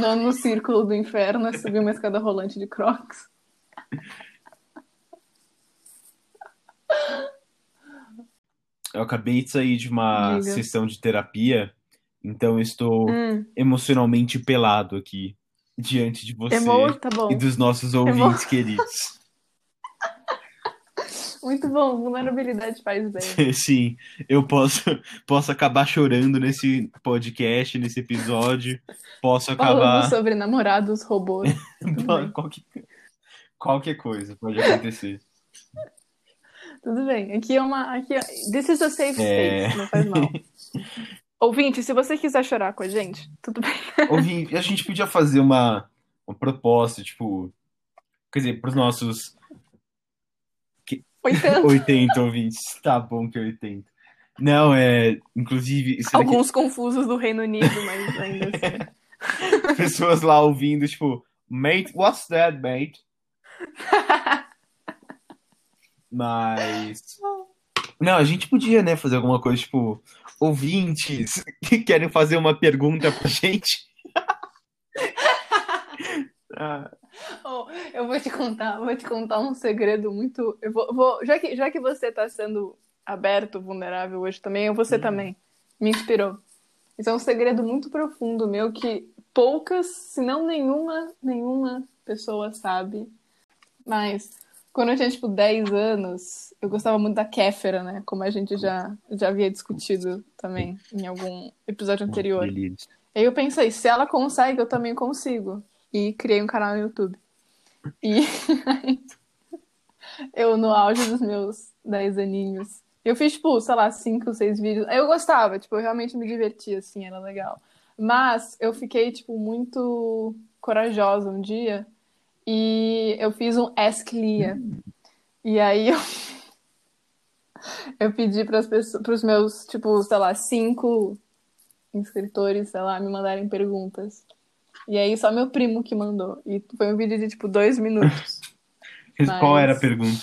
nono círculo do inferno é subir uma escada rolante de crocs. Eu acabei de sair de uma Diga. sessão de terapia, então estou Hum, emocionalmente pelado aqui diante de você emo... Tá e dos nossos ouvintes queridos. Muito bom. Vulnerabilidade faz bem. Sim, eu posso, posso acabar chorando nesse podcast, nesse episódio. Posso Falando acabar. sobre namorados robôs. tudo bem. qualquer, qualquer coisa pode acontecer. Tudo bem. Aqui é uma. Aqui é... This is a safe space. É. Não faz mal. Ouvinte, se você quiser chorar com a gente, tudo bem. Ouvi, a gente podia fazer uma, uma proposta, tipo. Quer dizer, para os nossos 80. 80 ouvintes. Tá bom que é 80. Não, é. Inclusive, isso daqui- Alguns confusos do Reino Unido, mas ainda assim. pessoas lá ouvindo, tipo, mate, what's that, mate? Mas. Não, a gente podia, né, fazer alguma coisa, tipo, ouvintes que querem fazer uma pergunta pra gente. Ah, Oh, eu vou te contar, vou te contar um segredo muito. Eu vou, vou- já, que, já que você tá sendo aberto, vulnerável hoje também, eu você Hum. também. Me inspirou. Isso é um segredo muito profundo meu que poucas, se não nenhuma, nenhuma pessoa sabe. Mas quando eu tinha, tipo, 10 anos, eu gostava muito da Kéfera, né? Como a gente já, já havia discutido também em algum episódio anterior. Aí eu pensei, se ela consegue, eu também consigo. E criei um canal no YouTube. E eu, no auge dos meus 10 aninhos, eu fiz, tipo, sei lá, 5, 6 vídeos. Eu gostava, tipo, eu realmente me divertia, assim, era legal. Mas eu fiquei, tipo, muito corajosa um dia e eu fiz um Ask Lia. E aí eu, eu pedi para os meus, tipo, sei lá, cinco inscritores, sei lá, me mandarem perguntas. E aí só meu primo que mandou. E foi um vídeo de tipo dois minutos. Qual Mas- era a pergunta?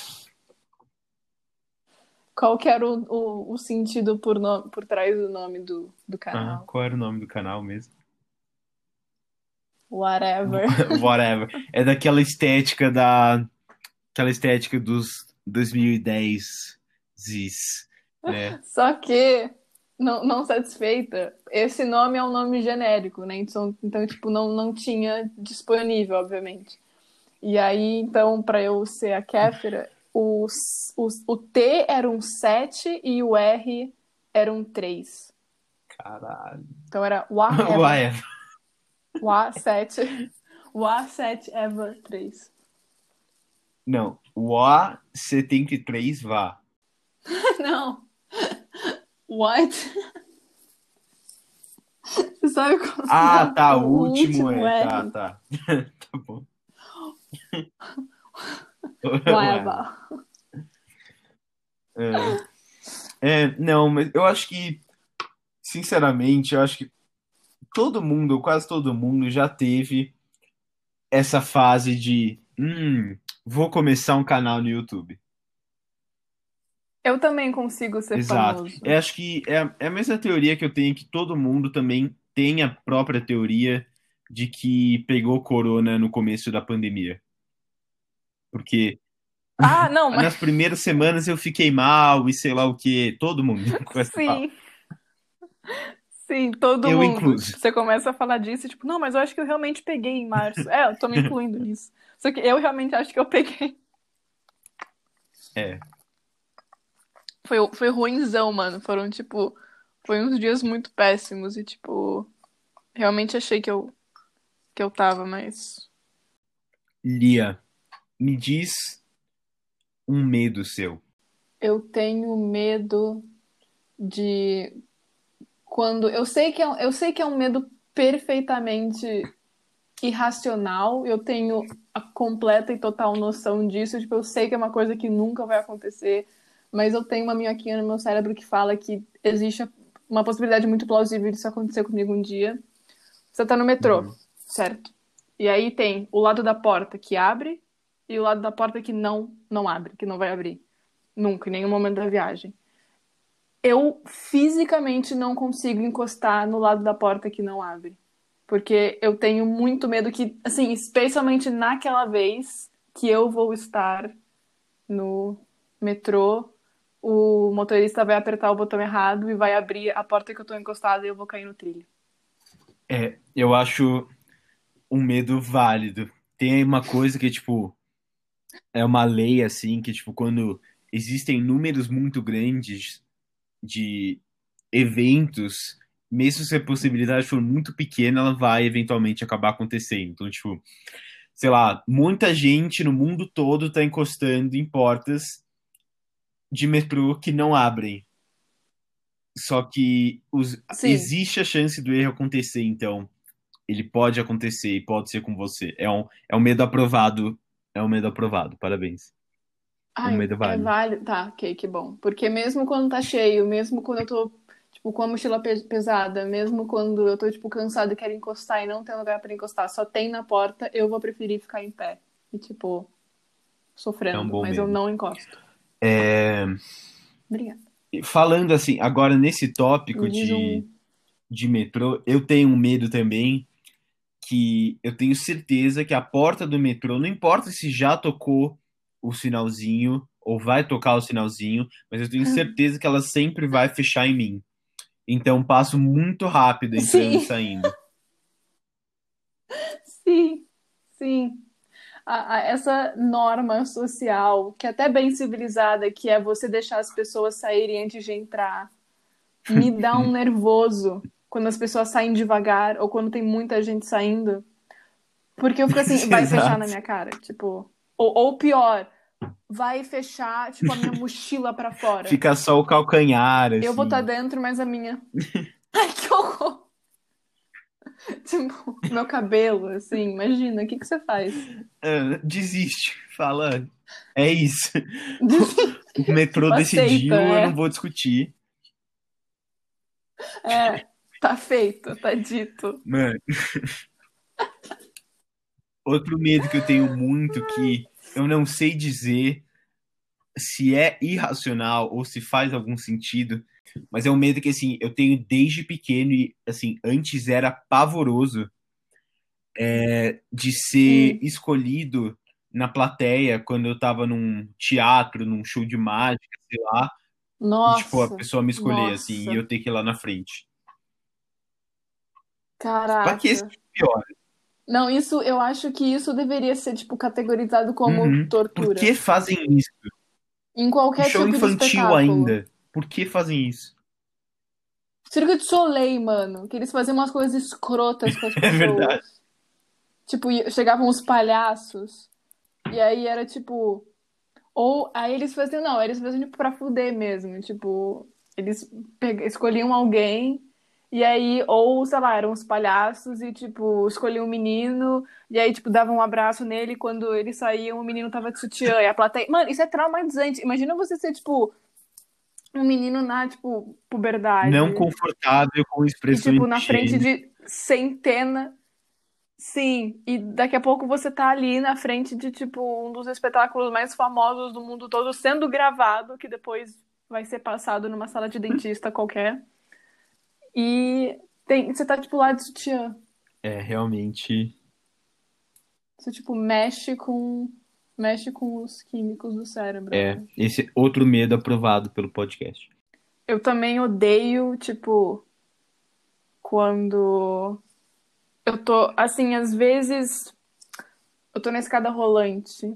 Qual que era o, o, o sentido por, no, por trás do nome do, do Ah, canal? qual era o nome do canal mesmo? Whatever. Whatever. É daquela estética da. Aquela estética dos 2010 zis. Né? Só que, não, não satisfeita, esse nome é um nome genérico, né? Então, então tipo, não, não tinha disponível, obviamente. E aí, então, para eu ser a Kéfera, o, o, o T era um 7 e o R era um 3. Caralho. Então era whatever. Whatever. Wa 7. Wa 7 ever 3. Não. O A73 vá. Não. What? Você sabe qual Ah, tá. O, o último, é. R. Tá, tá. tá bom. Whatever. É. É, não, mas eu acho que, sinceramente, eu acho que todo mundo, ou quase todo mundo, já teve essa fase de, hum, vou começar um canal no YouTube. Eu também consigo ser Exato. famoso. Eu acho que é, a- é a mesma teoria que eu tenho que todo mundo também tem a própria teoria de que pegou corona no começo da pandemia. Porque Ah, não, mas nas primeiras semanas eu fiquei mal e sei lá o que, todo mundo com essa fala. sim. Sim, todo Eu mundo. incluso. Você começa a falar disso, e, tipo, não, mas eu acho que eu realmente peguei em março. É, eu tô me incluindo nisso. Só que eu realmente acho que eu peguei. É. Foi, foi ruinzão, mano. Foram, tipo, foi uns dias muito péssimos e, tipo, realmente achei que eu, que eu tava, mas. Lia, me diz um medo seu. Eu tenho medo de quando eu sei que é, um- eu sei que é um medo perfeitamente irracional, eu tenho a completa e total noção disso, tipo, eu sei que é uma coisa que nunca vai acontecer, mas eu tenho uma minhoquinha no meu cérebro que fala que existe uma possibilidade muito plausível disso acontecer comigo um dia. Você tá no metrô, Uhum. certo? E aí tem o lado da porta que abre e o lado da porta que não não abre, que não vai abrir. Nunca, em nenhum momento da viagem. Eu fisicamente não consigo encostar no lado da porta que não abre. Porque eu tenho muito medo que, assim, especialmente naquela vez que eu vou estar no metrô, o motorista vai apertar o botão errado e vai abrir a porta que eu tô encostada e eu vou cair no trilho. É, eu acho um medo válido. Tem uma coisa que, tipo, é uma lei, assim, que, tipo, quando existem números muito grandes de eventos, mesmo se a possibilidade for muito pequena, ela vai eventualmente acabar acontecendo. Então, tipo, sei lá, muita gente no mundo todo tá encostando em portas de metrô que não abrem. Só que os, existe a chance do erro acontecer, então ele pode acontecer e pode ser com você. É um, é um medo aprovado. É um medo aprovado. Parabéns. Ai, um medo é válido. É válido. Tá, ok, que bom. Porque mesmo quando tá cheio, mesmo quando eu tô, tipo, com a mochila pesada, mesmo quando eu tô, tipo, cansada e quero encostar e não tem lugar para encostar, só tem na porta, eu vou preferir ficar em pé. E, tipo, sofrendo, é um mas medo. eu não encosto. É... Obrigada. Falando assim, agora nesse tópico de, um... de metrô, eu tenho um medo também que eu tenho certeza que a porta do metrô, não importa se já tocou o sinalzinho ou vai tocar o sinalzinho, mas eu tenho certeza que ela sempre vai fechar em mim. Então passo muito rápido entrando sim. e saindo. Sim, sim. A, a, essa norma social, que é até bem civilizada, que é você deixar as pessoas saírem antes de entrar, me dá um nervoso quando as pessoas saem devagar ou quando tem muita gente saindo. Porque eu fico assim, vai fechar na minha cara, tipo. Ou, ou pior, vai fechar, tipo, a minha mochila para fora. Fica só o calcanhar, assim. Eu vou estar assim. tá dentro, mas a minha. Ai, que horror! tipo, meu cabelo, assim, imagina, o que, que você faz? Uh, desiste, fala. É isso. o metrô Aceita, decidiu, é. eu não vou discutir. É, tá feito, tá dito. Mano. Outro medo que eu tenho muito que eu não sei dizer se é irracional ou se faz algum sentido, mas é um medo que assim eu tenho desde pequeno e assim antes era pavoroso é, de ser hum. escolhido na plateia quando eu tava num teatro, num show de mágica, sei lá. Nossa. E, tipo, a pessoa me escolher, nossa. assim, e eu ter que ir lá na frente. Caraca. Pra que esse pior? Não, isso eu acho que isso deveria ser tipo categorizado como uhum. tortura. Por que fazem isso? Em qualquer show tipo infantil ainda. Por que fazem isso? Circo de Soleil, mano, que eles faziam umas coisas escrotas com as pessoas. É verdade. Tipo, chegavam os palhaços. E aí era tipo. Ou aí eles faziam, não, eles faziam tipo pra fuder mesmo. Tipo, eles escolhiam alguém e aí, ou, sei lá, eram os palhaços e, tipo, escolhiam um menino, e aí, tipo, davam um abraço nele, e quando eles saíam, o menino tava de sutiã, e a plateia... Mano, isso é traumatizante. Imagina você ser, tipo, um menino na, tipo, puberdade. Não confortável com expressões e, tipo, na frente de centena... Sim, e daqui a pouco você tá ali na frente de, tipo, um dos espetáculos mais famosos do mundo todo, sendo gravado, que depois vai ser passado numa sala de dentista qualquer. E tem, você tá, tipo, lá de sutiã. É, realmente. Você, tipo, mexe com. Mexe com os químicos do cérebro. É, esse outro medo aprovado pelo podcast. Eu também odeio, tipo, quando eu tô, assim, às vezes eu tô na escada rolante.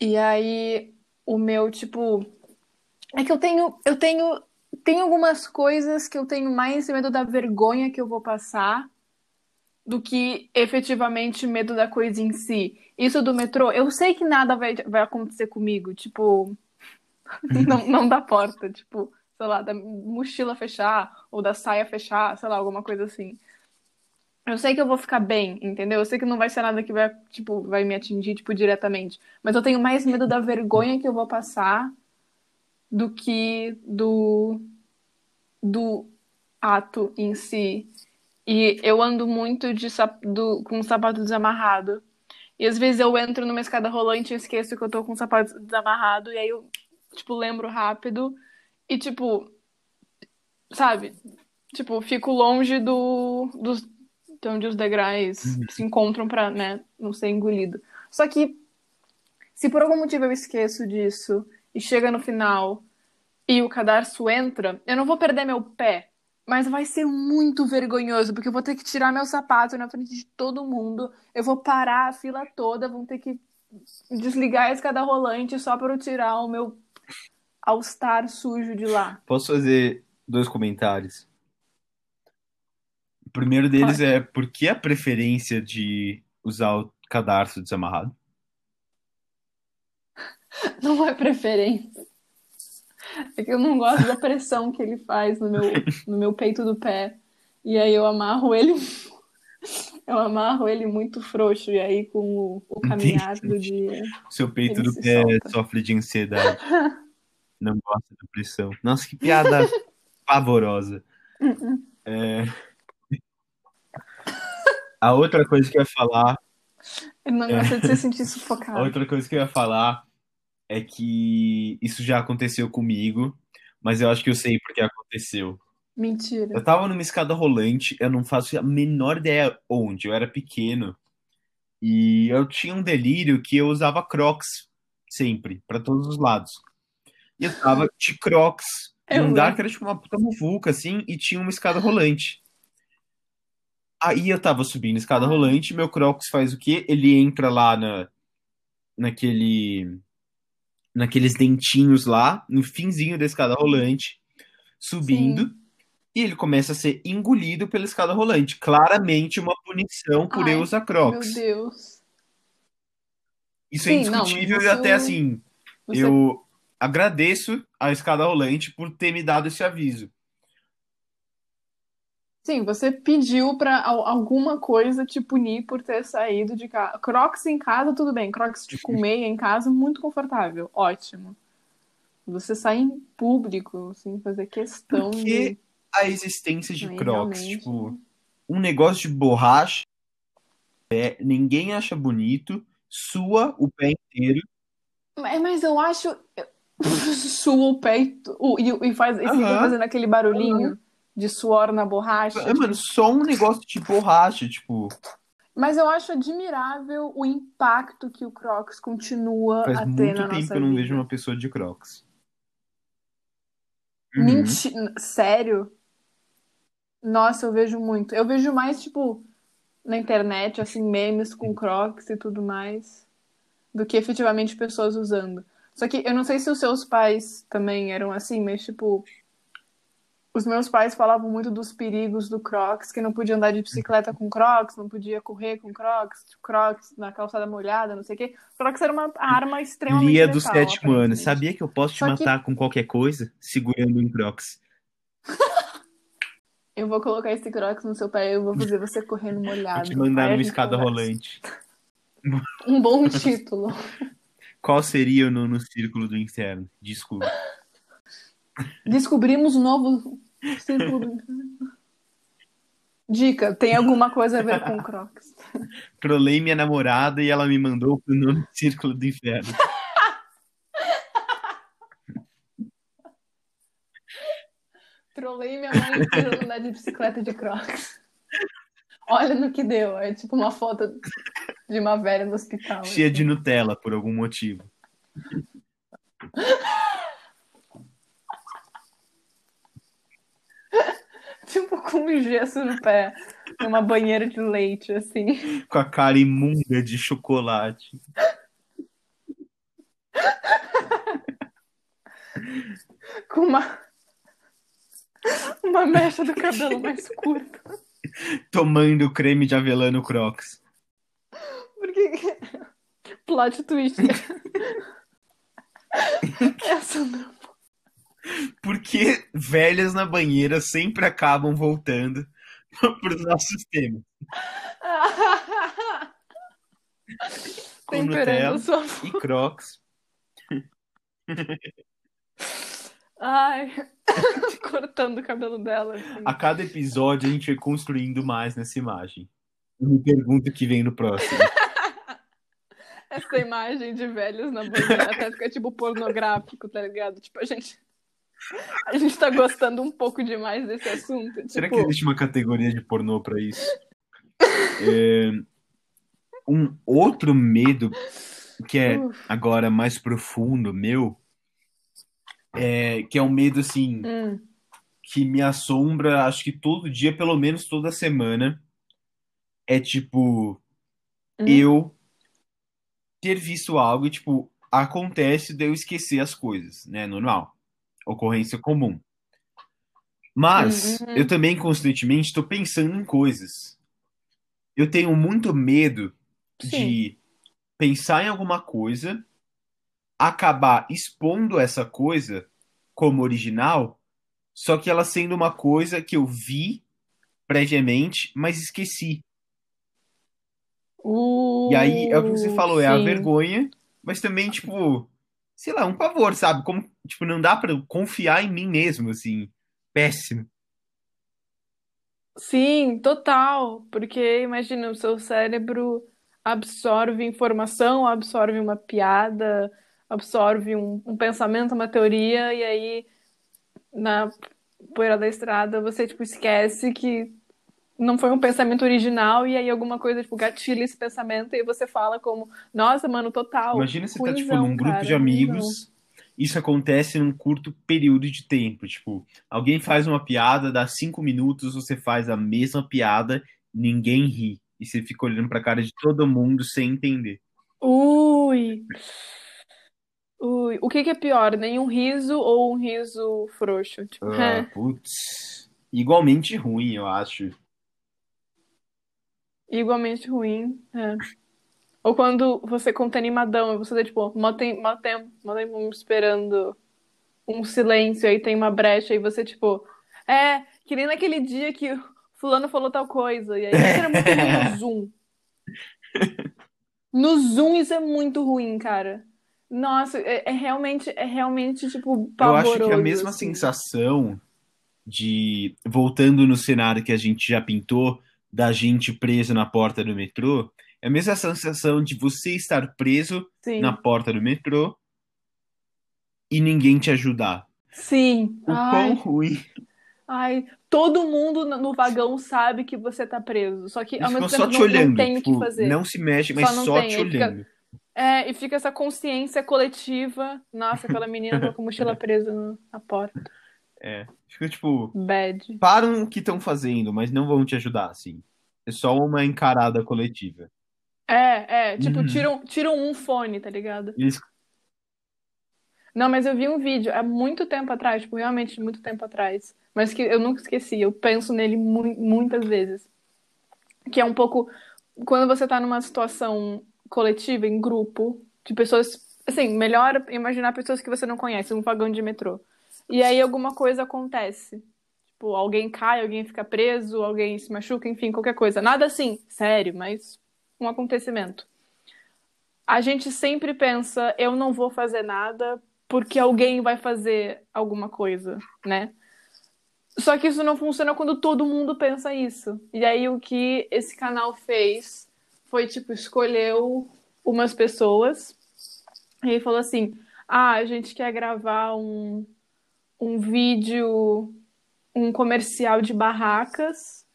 E aí o meu, tipo, é que eu tenho, eu tenho tem algumas coisas que eu tenho mais medo da vergonha que eu vou passar do que efetivamente medo da coisa em si. Isso do metrô, eu sei que nada vai, vai acontecer comigo, tipo, não, não da porta, tipo, sei lá, da mochila fechar ou da saia fechar, sei lá, alguma coisa assim. Eu sei que eu vou ficar bem, entendeu? Eu sei que não vai ser nada que vai, tipo, vai me atingir, tipo, diretamente. Mas eu tenho mais medo da vergonha que eu vou passar do que do, do ato em si. E eu ando muito de, do, com o sapato desamarrado. E às vezes eu entro numa escada rolante e esqueço que eu tô com o sapato desamarrado. E aí eu, tipo, lembro rápido. E, tipo, sabe? Tipo, fico longe do, do, que é onde os degraus Uhum. se encontram pra, né, não ser engolido. Só que se por algum motivo eu esqueço disso e chega no final e o cadarço entra, eu não vou perder meu pé, mas vai ser muito vergonhoso, porque eu vou ter que tirar meu sapato na frente de todo mundo, eu vou parar a fila toda, vão ter que desligar a escada rolante só para eu tirar o meu All-Star sujo de lá. Posso fazer dois comentários? O primeiro deles é por que a preferência de usar o cadarço desamarrado? Não é preferência. É que eu não gosto da pressão que ele faz no meu, no meu peito do pé. E aí eu amarro ele. Eu amarro ele muito frouxo. E aí, com o, o caminhar do dia. Seu peito do se pé solta. sofre de ansiedade. Não gosta da pressão. Nossa, que piada pavorosa. É. A outra coisa que eu ia falar, Ele não gosta de se sentir a sufocado. outra coisa que eu ia falar é que isso já aconteceu comigo, mas eu acho que eu sei porque aconteceu. Mentira. Eu tava numa escada rolante, eu não faço a menor ideia onde, eu era pequeno. E eu tinha um delírio que eu usava Crocs sempre, pra todos os lados. E eu tava de Crocs, Eu num andar lembro. que era tipo uma puta muvuca, assim, e tinha uma escada rolante. Aí eu tava subindo a escada rolante, meu Crocs faz o quê? Ele entra lá na, naquele, naqueles dentinhos lá, no finzinho da escada rolante, subindo, e ele começa a ser engolido pela escada rolante. Claramente uma punição por Ai, eu usar Meu Crocs. Deus. Isso é Sim, não, mas indiscutível e isso- até assim, Você- eu agradeço a escada rolante por ter me dado esse aviso. Sim, você pediu pra al- alguma coisa te punir por ter saído de casa. Crocs em casa, tudo bem. Crocs de com meia em casa, muito confortável. Ótimo. Você sair em público, assim, fazer questão Por de. que a existência de Aí, Crocs? realmente. Tipo, um negócio de borracha, é, ninguém acha bonito, sua o pé inteiro. Mas, mas eu acho. Sua o o- e, e faz, e fica fazendo aquele barulhinho de suor na borracha. É, mano, só um negócio de borracha, tipo, Mas eu acho admirável o impacto que o Crocs continua faz a ter muito na tempo nossa que eu não vida. vejo uma pessoa de Crocs. Uhum. Menti... Sério? Nossa, eu vejo muito. Eu vejo mais, tipo, na internet, assim, memes com Crocs e tudo mais, do que efetivamente pessoas usando. Só que eu não sei se os seus pais também eram assim, mas, tipo, os meus pais falavam muito dos perigos do Crocs, que não podia andar de bicicleta com Crocs, não podia correr com Crocs, Crocs na calçada molhada, não sei o quê. Crocs era uma arma extremamente Lia do letal, sétimo ano, sabia que eu posso te Só que- matar com qualquer coisa segurando um Crocs? Eu vou colocar esse Crocs no seu pé e eu vou fazer você correndo Vou molhado. te mandar numa escada conversa. rolante. Um bom título. Qual seria o nono círculo do inferno? Desculpa. Descobrimos um novo círculo do inferno. Dica, tem alguma coisa a ver com Crocs. Trolei minha namorada e ela me mandou pro nono círculo do inferno. Trolei minha mãe querendo andar de bicicleta de Crocs. Olha no que deu. É tipo uma foto de uma velha no hospital. Cheia de assim. Nutella, por algum motivo. Tipo com um gesso no pé. Numa banheira de leite, assim. Com a cara imunda de chocolate. Com uma. Uma mecha do cabelo mais curta. Tomando creme de avelã no Crocs. Porque. Plot twist. Essa não. Por que velhas na banheira sempre acabam voltando pros nossos temas? Com Nutella sua e Crocs. Ai, cortando o cabelo dela. assim. A cada episódio a gente vai construindo mais nessa imagem. Eu me pergunto o que vem no próximo. Essa imagem de velhos na banheira até fica tipo pornográfico, tá ligado? Tipo, a gente. A gente tá gostando um pouco demais desse assunto. Será tipo, que existe uma categoria de pornô pra isso? É, um outro medo que é Uf. agora mais profundo meu, é, que é um medo assim Hum. que me assombra, acho que todo dia, pelo menos toda semana, é tipo Hum. eu ter visto algo e tipo acontece de eu esquecer as coisas, né? Normal, ocorrência comum. Mas Uhum. eu também constantemente estou pensando em coisas. Eu tenho muito medo Sim. de pensar em alguma coisa, acabar expondo essa coisa como original, só que ela sendo uma coisa que eu vi previamente, mas esqueci. E aí é o que você Uh, falou, é a sim. vergonha, mas também, tipo, sei lá, um pavor, sabe? Como, tipo, não dá eu confiar em mim mesmo, assim. Péssimo. Sim, total. Porque imagina, o seu cérebro absorve informação, absorve uma piada, absorve um, um pensamento, uma teoria, e aí na poeira da estrada você tipo esquece que não foi um pensamento original, e aí alguma coisa tipo gatilha esse pensamento e você fala como, nossa, mano, total. Imagina você tá, tipo, num grupo cara, de ruinzão. amigos, isso acontece num curto período de tempo. Tipo, alguém faz uma piada, dá cinco minutos, você faz a mesma piada, ninguém ri. E você fica olhando pra cara de todo mundo sem entender. Ui. Ui, o que que é pior, nenhum riso ou um riso frouxo? Tipo, Ah, putz. Igualmente ruim, eu acho. Igualmente ruim. é. Ou quando você conta animadão e você tá tipo, mó tem- mó tempo, mó tempo esperando um silêncio, aí tem uma brecha e você tipo, é, que nem naquele dia que o fulano falou tal coisa, e aí isso era muito ruim no Zoom. No Zoom isso é muito ruim, cara. Nossa, é, é realmente, é realmente tipo Eu acho que a pavoroso, mesma assim. sensação de, voltando no cenário que a gente já pintou, da gente preso na porta do metrô, é a mesma sensação de você estar preso Sim. na porta do metrô e ninguém te ajudar. Sim. O quão Ai, ruim. ai, todo mundo no vagão sabe que você tá preso, só que ao mesmo só tempo te não, não olhando. tem o que Tipo, fazer. não se mexe, Só mas não só tem, te aí fica- olhando. É, e fica essa consciência coletiva. Nossa, aquela menina tá com a mochila presa na porta. É. Fica tipo, Bad. param o que estão fazendo, mas não vão te ajudar, assim. É só uma encarada coletiva. É, é, tipo, Uhum. tiram, tiram um fone, tá ligado? Eles Não, mas eu vi um vídeo há muito tempo atrás, tipo, realmente muito tempo atrás, mas que eu nunca esqueci, eu penso nele mu- muitas vezes. Que é um pouco quando você tá numa situação coletiva, em grupo, de pessoas, assim, melhor imaginar pessoas que você não conhece, um vagão de metrô. E aí alguma coisa acontece. Tipo, alguém cai, alguém fica preso, alguém se machuca, enfim, qualquer coisa. Nada assim, sério, mas um acontecimento. A gente sempre pensa, eu não vou fazer nada porque alguém vai fazer alguma coisa, né? Só que isso não funciona quando todo mundo pensa isso. E aí o que esse canal fez foi, tipo, escolheu umas pessoas e falou assim: ah, a gente quer gravar um, um vídeo, um comercial de barracas.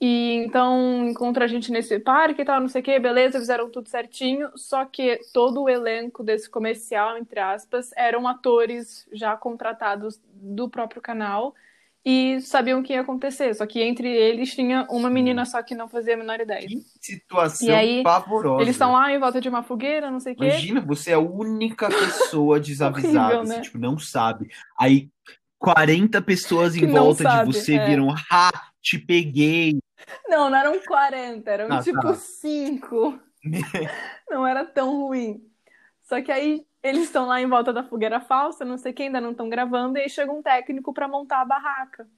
E então encontra a gente nesse parque e tal, não sei o que, beleza, fizeram tudo certinho. Só que todo o elenco desse comercial, entre aspas, eram atores já contratados do próprio canal e sabiam o que ia acontecer. Só que entre eles tinha uma menina só que não fazia a menor ideia. Que situação E aí, pavorosa. Eles estão lá em volta de uma fogueira, não sei o quê. Imagina, você é a única pessoa desavisada, Horrível, você, né? tipo, não sabe. Aí 40 pessoas Que em volta sabe, de você é. viram, ha, te peguei. Não, não eram 40, eram Ah, tipo tá. 5. Não era tão ruim. Só que aí eles estão lá em volta da fogueira falsa, não sei quem, ainda não estão gravando, e aí chega um técnico pra montar a barraca.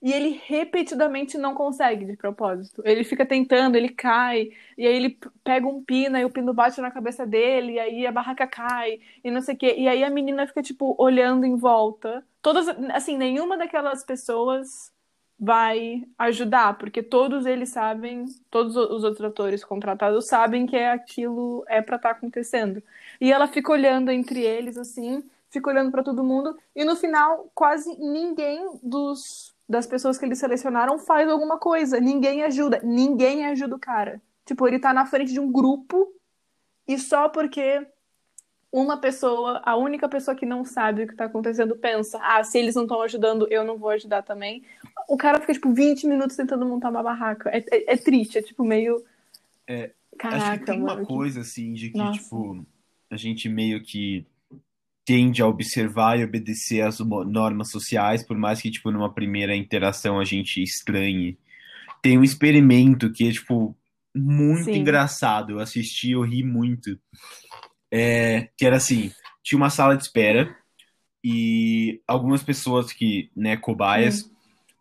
E ele repetidamente não consegue de propósito. Ele fica tentando, ele cai, e aí ele pega um pino, e o pino bate na cabeça dele, e aí a barraca cai, e não sei o quê. E aí a menina fica, tipo, olhando em volta. Todas, assim, nenhuma daquelas pessoas vai ajudar, porque todos eles sabem, todos os outros atores contratados sabem que é aquilo é pra estar acontecendo. E ela fica olhando entre eles assim, fica olhando pra todo mundo e no final quase ninguém dos das pessoas que eles selecionaram faz alguma coisa. Ninguém ajuda. Ninguém ajuda o cara. Tipo, ele tá na frente de um grupo e só porque uma pessoa, a única pessoa que não sabe o que tá acontecendo, pensa: ah, se eles não estão ajudando, eu não vou ajudar também. O cara fica, tipo, 20 minutos tentando montar uma barraca. É, é, é triste, é tipo meio. É, Caraca, Acho que tem mano, uma que- coisa assim de que, Nossa. tipo, a gente meio que tende a observar e obedecer às normas sociais, por mais que, tipo, numa primeira interação a gente estranhe. Tem um experimento que é, tipo, muito Sim. engraçado. Eu assisti, eu ri muito. É, que era assim, tinha uma sala de espera e algumas pessoas que, né, cobaias,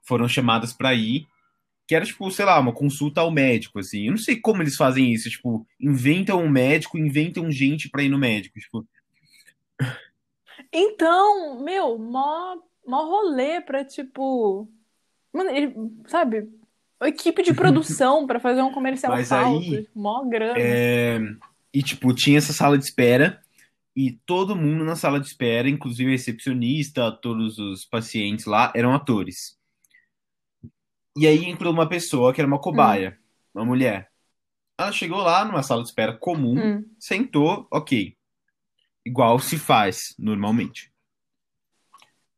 foram chamadas pra ir que era, tipo, sei lá, uma consulta ao médico, assim. Eu não sei como eles fazem isso, tipo, inventam um médico, inventam gente pra ir no médico, tipo. Então, meu, mó, mó rolê pra, tipo. Mano, ele, sabe? Equipe de produção pra fazer um comercial Mas falso. aí, Mó grana. É, E, tipo, tinha essa sala de espera e todo mundo na sala de espera, inclusive a recepcionista, todos os pacientes lá, eram atores. E aí entrou uma pessoa que era uma cobaia, uma mulher. Ela chegou lá numa sala de espera comum, Hum. sentou, ok. Igual se faz normalmente.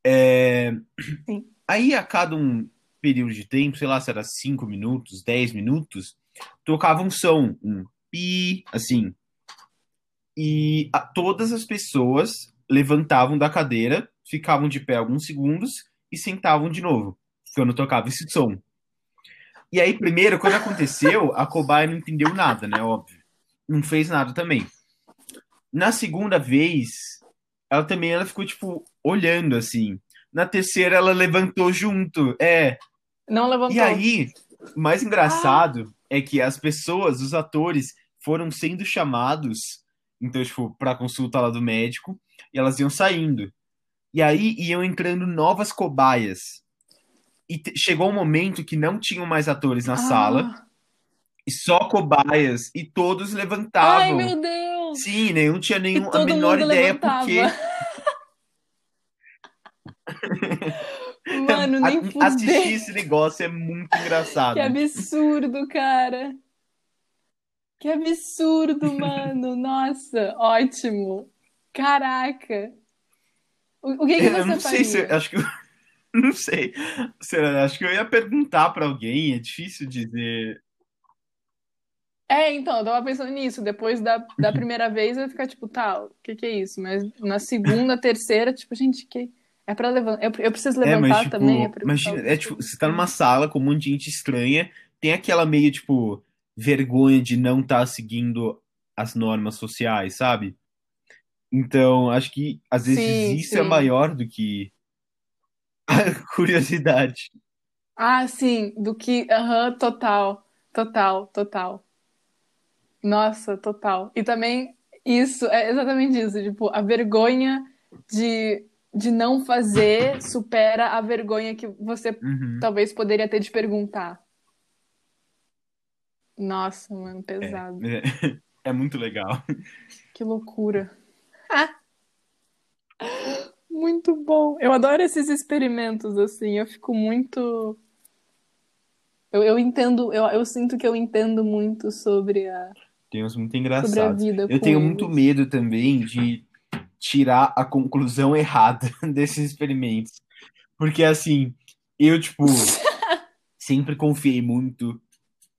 É. Aí, a cada um período de tempo, sei lá se era 5 minutos, 10 minutos, tocava um som, um pi, assim. E a- todas as pessoas levantavam da cadeira, ficavam de pé alguns segundos e sentavam de novo, quando tocava esse som. E aí, primeiro, quando aconteceu, a cobaia não entendeu nada, né? Óbvio. Não fez nada também. Na segunda vez, ela também ela ficou, tipo, olhando assim. Na terceira, ela levantou junto. É. Não levantou. E aí, o mais engraçado é que as pessoas, os atores, foram sendo chamados, então, tipo, pra consulta lá do médico, e elas iam saindo. E aí iam entrando novas cobaias. E chegou um momento que não tinham mais atores na Ah. sala, e só cobaias, e todos Ai, levantavam. meu Deus! Sim, nenhum tinha nenhum, a menor ideia levantava. porque Mano, nem a- assistir esse negócio é muito engraçado. Que absurdo, cara. Que absurdo, mano. Nossa, ótimo. Caraca. O, o que, que Eu você não sei se. faria? Acho que eu. Não sei. Será? Acho que eu ia perguntar pra alguém, é difícil dizer. É, então, eu tava pensando nisso. Depois da, da primeira vez eu ia ficar tipo, tá, o que que é isso? Mas na segunda, terceira, tipo, gente, que é pra levantar. Eu, eu preciso É, levantar mas, tipo, também. é imagina, é tipo, você tá numa sala com um monte de gente estranha, tem aquela meio, tipo, vergonha de não estar seguindo as normas sociais, sabe? Então, acho que às vezes Sim, isso é sim. maior do que curiosidade. Ah, sim, do que. Aham, total. Total, total. Nossa, total. E também isso, é exatamente isso. Tipo, a vergonha de, de não fazer supera a vergonha que você Uhum. talvez poderia ter de perguntar. Nossa, mano, pesado. É, é muito legal. Que loucura. Muito bom. Eu adoro esses experimentos, assim. Eu fico muito. Eu, eu entendo, eu, eu sinto que eu entendo muito sobre a, Tem uns muito engraçados. vida Eu tenho muito eles. medo também de tirar a conclusão errada desses experimentos. Porque, assim, eu, tipo, sempre confiei muito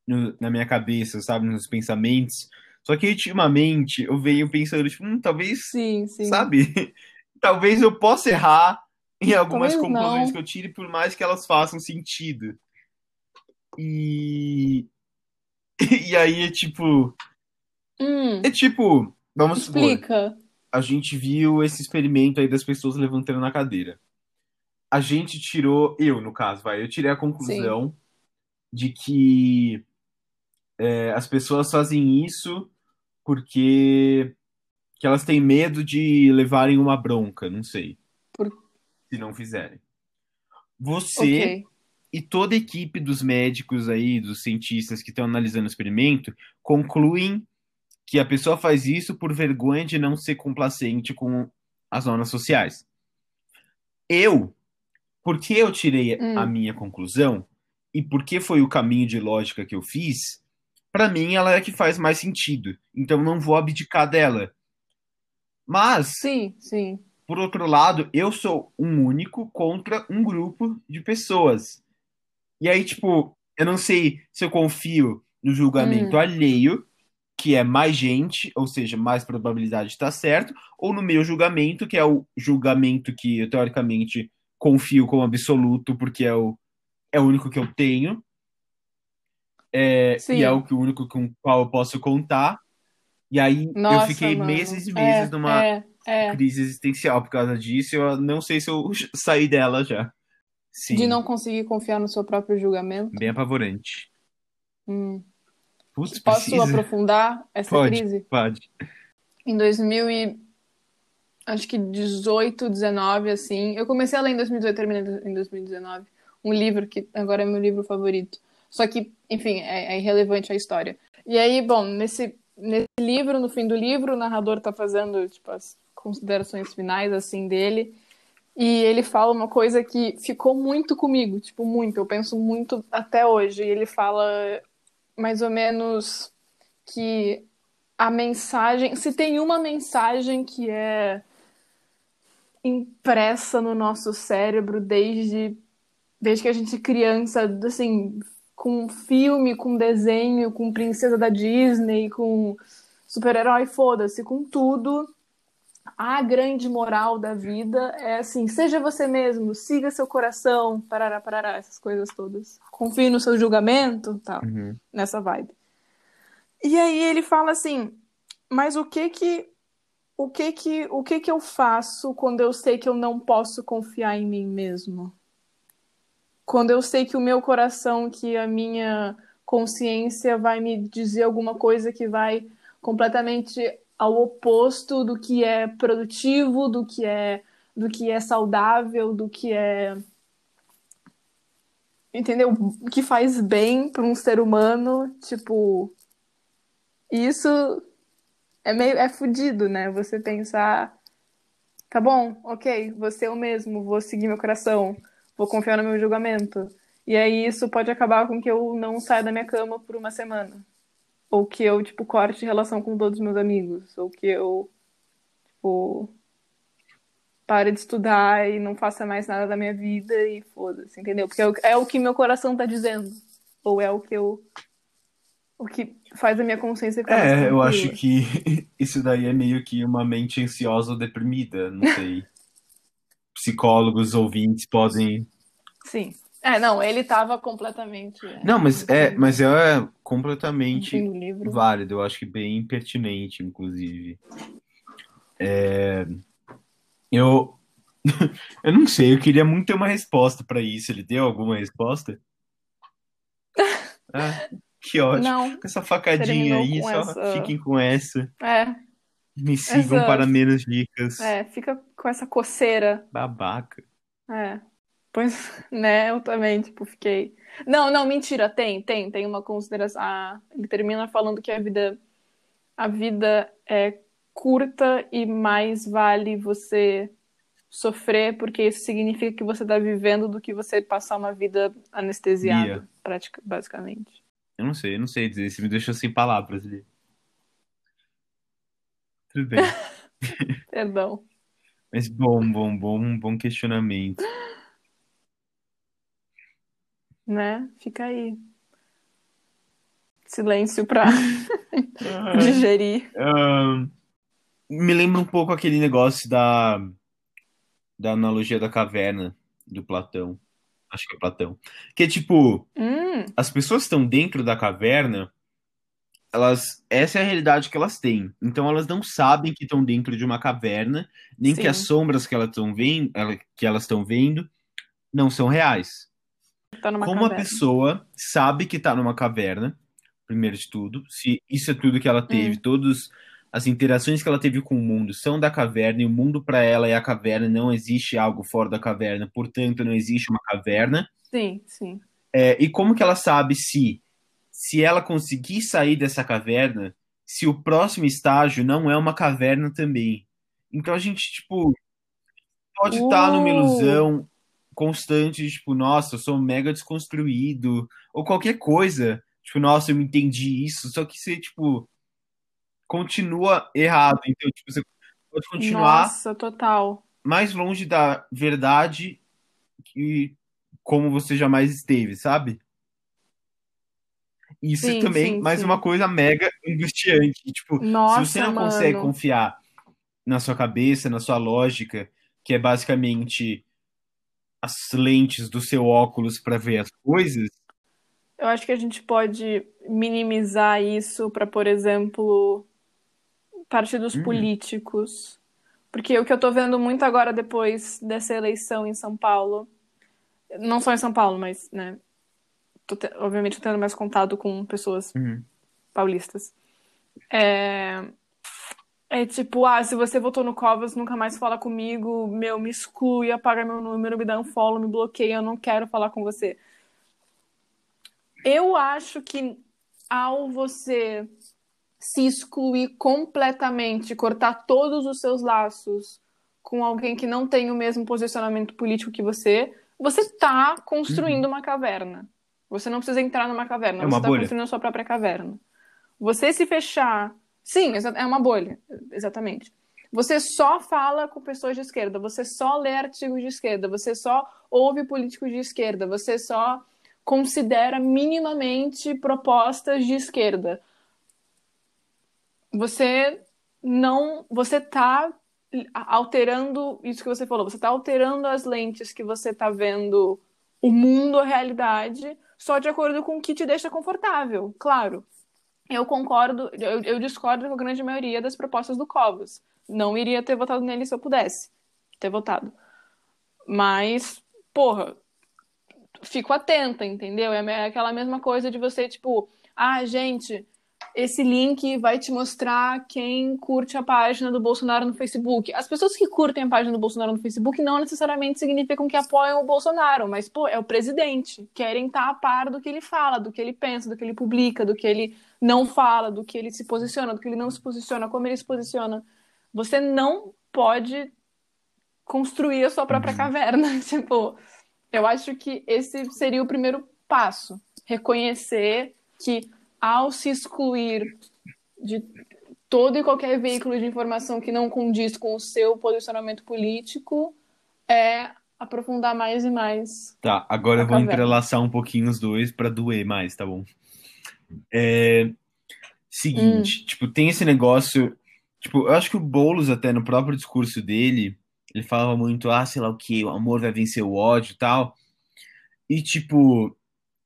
no- na minha cabeça, sabe, nos pensamentos. Só que, ultimamente, eu venho pensando, tipo, hum, talvez, Sim, sim. sabe, talvez eu possa errar em algumas Talvez conclusões não. que eu tire, por mais que elas façam sentido. E. E aí, é tipo. Hum, É tipo, vamos supor. explica. a gente viu esse experimento aí das pessoas levantando na cadeira. A gente tirou, eu no caso, vai, eu tirei a conclusão de que é, as pessoas fazem isso porque que elas têm medo de levarem uma bronca, não sei, Por- se não fizerem. Você Ok. e toda a equipe dos médicos aí, dos cientistas que estão analisando o experimento, concluem que a pessoa faz isso por vergonha de não ser complacente com as normas sociais. Eu por que eu tirei Hum. a minha conclusão e por que foi o caminho de lógica que eu fiz, pra mim ela é a que faz mais sentido. Então não vou abdicar dela. Mas, Sim, sim. por outro lado, eu sou um único contra um grupo de pessoas. E aí, tipo, eu não sei se eu confio no julgamento Hum. alheio, que é mais gente, ou seja, mais probabilidade de estar certo, ou no meu julgamento, que é o julgamento que eu teoricamente confio como absoluto, porque é o, é o único que eu tenho. É, e é o único com o qual eu posso contar. E aí Nossa, eu fiquei mano. meses e meses é, numa É, é. crise existencial por causa disso. Eu não sei se eu saí dela já. Sim, De não conseguir confiar no seu próprio julgamento. bem apavorante. Hum. Putz, Posso precisa? aprofundar essa Pode. crise? Pode. Em 2000 e... Acho que 18, 19, assim. Eu comecei a ler em 2018, terminei em 2019. Um livro que agora é meu livro favorito. Só que, enfim, é, é irrelevante a história. E aí, bom, nesse, nesse livro, no fim do livro, o narrador tá fazendo, tipo, as considerações finais, assim, dele. E ele fala uma coisa que ficou muito comigo, tipo, muito. Eu penso muito até hoje. E ele fala mais ou menos que a mensagem, se tem uma mensagem que é impressa no nosso cérebro desde desde que a gente é criança, assim, com filme, com desenho, com princesa da Disney, com super-herói, foda-se, com tudo. A grande moral da vida é assim, seja você mesmo, siga seu coração, parará, parará, essas coisas todas. Confie no seu julgamento, tal Uhum. nessa vibe. E aí ele fala assim: "Mas o que que o que que o que que eu faço quando eu sei que eu não posso confiar em mim mesmo? Quando eu sei que o meu coração, que a minha consciência vai me dizer alguma coisa que vai completamente ao oposto do que é produtivo, do que é do que é saudável, do que é entendeu? Que faz bem para um ser humano, tipo, isso é meio é fudido, né? Você pensar, tá bom, ok, ser eu mesmo, vou seguir meu coração, vou confiar no meu julgamento. E aí isso pode acabar com que eu não saia da minha cama por uma semana. Ou que eu, tipo, corte relação com todos os meus amigos. Ou que eu, tipo, pare de estudar e não faça mais nada da minha vida e foda-se, entendeu? Porque é o, é que meu coração tá dizendo. Ou é o que eu. O que faz a minha consciência ficar É, eu acho que isso daí é meio que uma mente ansiosa ou deprimida, não sei. Psicólogos, ouvintes podem. Sim. É, não, ele tava completamente. é, Não, mas é, no mas é completamente válido, eu acho que bem pertinente, inclusive. É, Eu, eu não sei, eu queria muito ter uma resposta pra isso. Ele deu alguma resposta? Ah, que ótimo. Não, Com essa facadinha aí, só essa- fiquem com essa. é, Me sigam Essa- para menos dicas. é, fica com essa coceira. Babaca. É. Pois, né, eu também, tipo, fiquei. Não, não, mentira, tem, tem, tem uma consideração. Ah, ele termina falando que a vida, a vida é curta e mais vale você sofrer, porque isso significa que você tá vivendo do que você passar uma vida anestesiada, Bia. pratica, basicamente. Eu não sei, eu não sei dizer. Você me deixou sem palavras ali. Tudo bem. Perdão. Mas bom, bom, bom, bom questionamento. Né? Fica aí. Silêncio pra digerir. Me lembra um pouco aquele negócio da, da analogia da caverna do Platão. Acho que é Platão. Que é tipo, Hum, as pessoas estão dentro da caverna, elas, essa é a realidade que elas têm. Então elas não sabem que estão dentro de uma caverna, nem que Sim. as sombras que elas estão vendo, que elas estão vendo não são reais. tá Como a caverna. pessoa sabe que tá numa caverna, primeiro de tudo, se isso é tudo que ela Hum. teve, todas as interações que ela teve com o mundo são da caverna, e o mundo para ela é a caverna, não existe algo fora da caverna, portanto não existe uma caverna. Sim, sim. É, e como que ela sabe se, se ela conseguir sair dessa caverna, se o próximo estágio não é uma caverna também? Então a gente, tipo, pode estar numa Uh. ilusão, constante, tipo, nossa, eu sou mega desconstruído, ou qualquer coisa, tipo, nossa, eu entendi isso, só que você, tipo, continua errado, então, tipo, você pode continuar Nossa, total. mais longe da verdade que como você jamais esteve, sabe? Isso Sim, também, sim, mais uma sim. coisa mega angustiante. Tipo, se você Nossa, não consegue mano. confiar na sua cabeça, na sua lógica, que é basicamente as lentes do seu óculos para ver as coisas, Eu acho que a gente pode minimizar isso para, por exemplo, partidos uhum, políticos. Porque o que eu tô vendo muito agora depois dessa eleição em São Paulo, não só em São Paulo, mas, né, tô te- obviamente tô tendo mais contato com pessoas uhum, paulistas. É, é tipo, ah, se você votou no Covas, nunca mais fala comigo, meu, me exclui, apaga meu número, me dá um follow, me bloqueia, eu não quero falar com você. Eu acho que ao você se excluir completamente, cortar todos os seus laços com alguém que não tem o mesmo posicionamento político que você, você está uhum. construindo uma caverna. Você não precisa entrar numa É caverna, você uma está bolha. construindo a sua própria caverna. Você se fechar. Sim, é uma bolha, exatamente. Você só fala com pessoas de esquerda, você só lê artigos de esquerda, você só ouve políticos de esquerda, você só considera minimamente propostas de esquerda. Você não. Você está alterando isso que você falou, você está alterando as lentes que você está vendo o mundo, a realidade, só de acordo com o que te deixa confortável, claro. Eu concordo, eu, eu discordo com a grande maioria das propostas do Covas. Não iria ter votado nele se eu pudesse ter votado. Mas, porra, fico atenta, entendeu? É aquela mesma coisa de você, tipo, ah, gente, esse link vai te mostrar quem curte a página do Bolsonaro no Facebook. As pessoas que curtem a página do Bolsonaro no Facebook não necessariamente significam que apoiam o Bolsonaro, mas, pô, é o presidente. Querem estar a par do que ele fala, do que ele pensa, do que ele publica, do que ele não fala, do que ele se posiciona, do que ele não se posiciona, como ele se posiciona. Você não pode construir a sua própria Uhum. caverna. tipo, eu acho que esse seria o primeiro passo. Reconhecer que ao se excluir de todo e qualquer veículo de informação que não condiz com o seu posicionamento político, é aprofundar mais e mais Tá, agora eu vou caverna. entrelaçar um pouquinho os dois pra doer mais, tá bom? É, Hum, seguinte, tipo, tem esse negócio, tipo, eu acho que o Boulos até no próprio discurso dele, ele falava muito, ah, sei lá o quê, o amor vai vencer o ódio e tal. E tipo,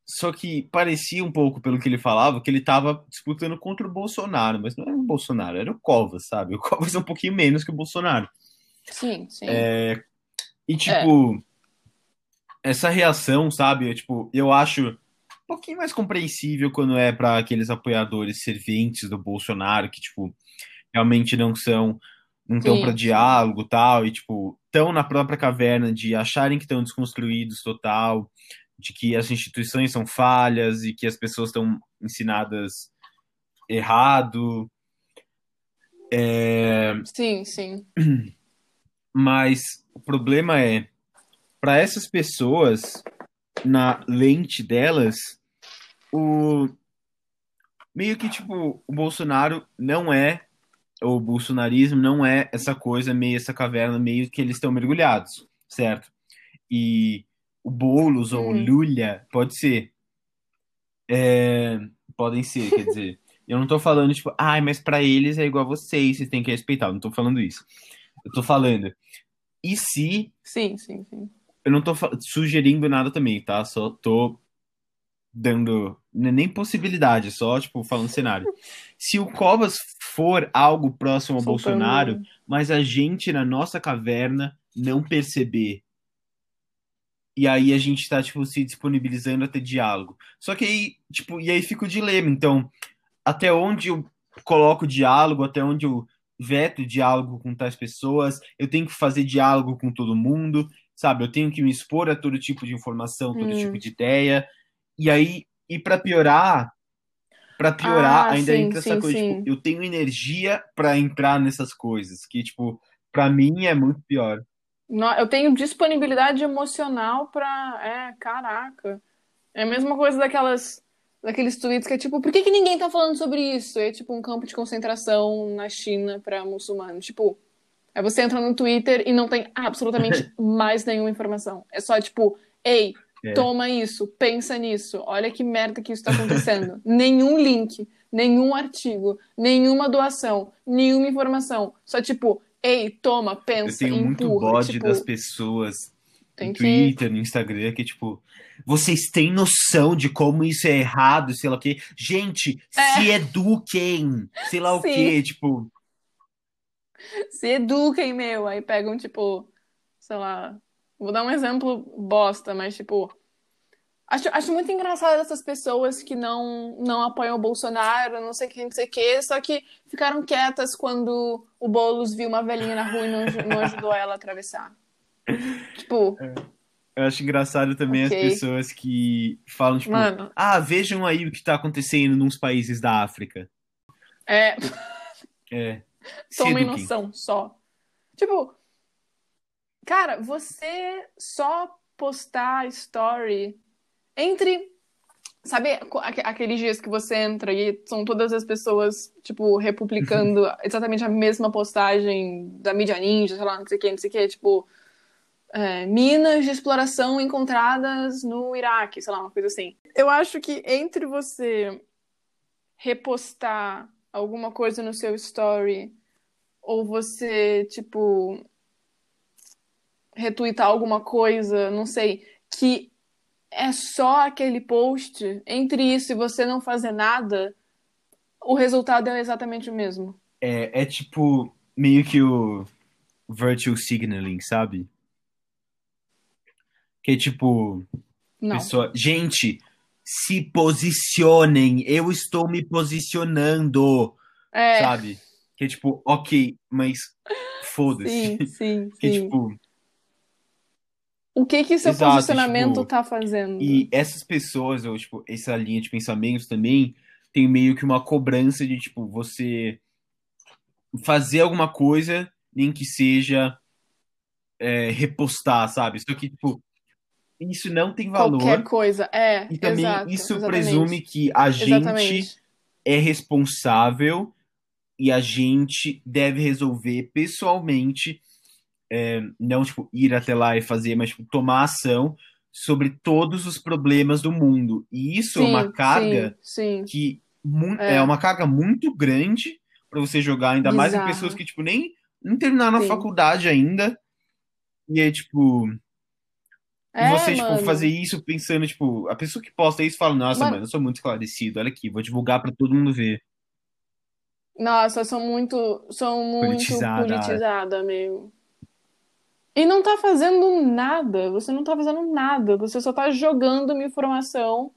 só que parecia um pouco pelo que ele falava que ele tava disputando contra o Bolsonaro, mas não era o Bolsonaro, era o Covas, sabe? O Covas é um pouquinho menos que o Bolsonaro. sim, sim. E É. tipo, essa reação, sabe? É, tipo, eu acho um pouquinho mais compreensível quando é para aqueles apoiadores serventes do Bolsonaro que tipo realmente não são não estão para diálogo tal e tipo estão na própria caverna de acharem que estão desconstruídos total, de que as instituições são falhas e que as pessoas estão ensinadas errado, Sim, sim. mas o problema é para essas pessoas na lente delas o meio que tipo o Bolsonaro não é o bolsonarismo não é essa coisa meio essa caverna meio que eles estão mergulhados, certo? E o Boulos ou o Hum, Lula pode ser, é, podem ser, quer dizer, eu não tô falando tipo, ai, mas para eles é igual a vocês, vocês têm que respeitar, eu não tô falando isso. Eu tô falando, e se sim, sim, sim. eu não tô sugerindo nada também, tá? Só tô dando não é nem possibilidade, só tipo falando cenário. Se o Covas for algo próximo ao Bolsonaro, Soltando. mas a gente na nossa caverna não perceber, e aí a gente tá tipo se disponibilizando a ter diálogo. Só que aí, tipo, e aí fica o dilema, então, até onde eu coloco diálogo, até onde eu veto diálogo com tais pessoas, eu tenho que fazer diálogo com todo mundo, sabe? Eu tenho que me expor a todo tipo de informação, todo tipo Hum. de ideia. E aí, e para piorar, para piorar, Ah, ainda sim, entra essa sim, coisa, tipo, eu tenho energia para entrar nessas coisas, que tipo, para mim é muito pior. Eu tenho disponibilidade emocional pra. É, caraca. É a mesma coisa daquelas. Daqueles tweets que é tipo, por que que ninguém tá falando sobre isso? É tipo um campo de concentração na China pra muçulmanos. Tipo, aí você entra no Twitter e não tem absolutamente mais nenhuma informação. É só tipo, ei, É. toma isso, pensa nisso, olha que merda que isso tá acontecendo. nenhum link, nenhum artigo, nenhuma doação, nenhuma informação. Só tipo, ei, toma, Eu pensa, tenho muito empurra. bode tipo, das pessoas tem no que. Twitter, no Instagram, que tipo, vocês têm noção de como isso é errado, sei lá o quê? Gente, se eduquem, sei lá o Sim. quê, tipo, Se eduquem, meu. Aí pegam, tipo, sei lá. Vou dar um exemplo bosta, mas, tipo. Acho, acho muito engraçado essas pessoas que não, não apoiam o Bolsonaro, não sei quem, não sei o quê, só que ficaram quietas quando o Boulos viu uma velhinha na rua e não, não ajudou ela a atravessar. Tipo, eu acho engraçado também Ok. as pessoas que falam, tipo, mano, ah, vejam aí o que tá acontecendo nos países da África. é. É. Tomem noção só. Tipo, cara, você só postar story entre. Sabe aqueles dias que você entra e são todas as pessoas, tipo, republicando exatamente a mesma postagem da mídia ninja, sei lá, não sei o que, não sei o que, tipo. é, minas de exploração encontradas no Iraque, sei lá, uma coisa assim. Eu acho que entre você repostar alguma coisa no seu story ou você, tipo, retweetar alguma coisa, não sei, que é só aquele post, entre isso e você não fazer nada, o resultado é exatamente o mesmo. É, é tipo meio que o virtual signaling, sabe? Que é tipo, Não. pessoa, gente, se posicionem, eu estou me posicionando, É, sabe? Que é tipo, ok, mas foda-se. sim, sim, Que sim. tipo, O que que seu Exato, posicionamento tipo, tá fazendo? e essas pessoas, ou tipo, essa linha de pensamentos também, tem meio que uma cobrança de tipo, você fazer alguma coisa, nem que seja é, repostar, sabe? Só que, tipo, isso não tem valor. Qualquer coisa. É, E também exato, isso exatamente. presume que a gente Exatamente. é responsável e a gente deve resolver pessoalmente, é, não tipo ir até lá e fazer, mas tipo, tomar ação sobre todos os problemas do mundo. E isso é uma Sim, carga sim, sim. que É. é. uma carga muito grande para você jogar, ainda mais em Bizarro. pessoas que tipo nem, nem terminaram a Sim. faculdade ainda. E aí, tipo, e É, você, tipo, fazer isso pensando, tipo, a pessoa que posta isso fala, nossa, Mano- mano, eu sou muito esclarecido, olha aqui, vou divulgar pra todo mundo ver. Nossa, sou muito, sou muito Politizada. politizada, meu. E não tá fazendo nada, você não tá fazendo nada, você só tá jogando uma informação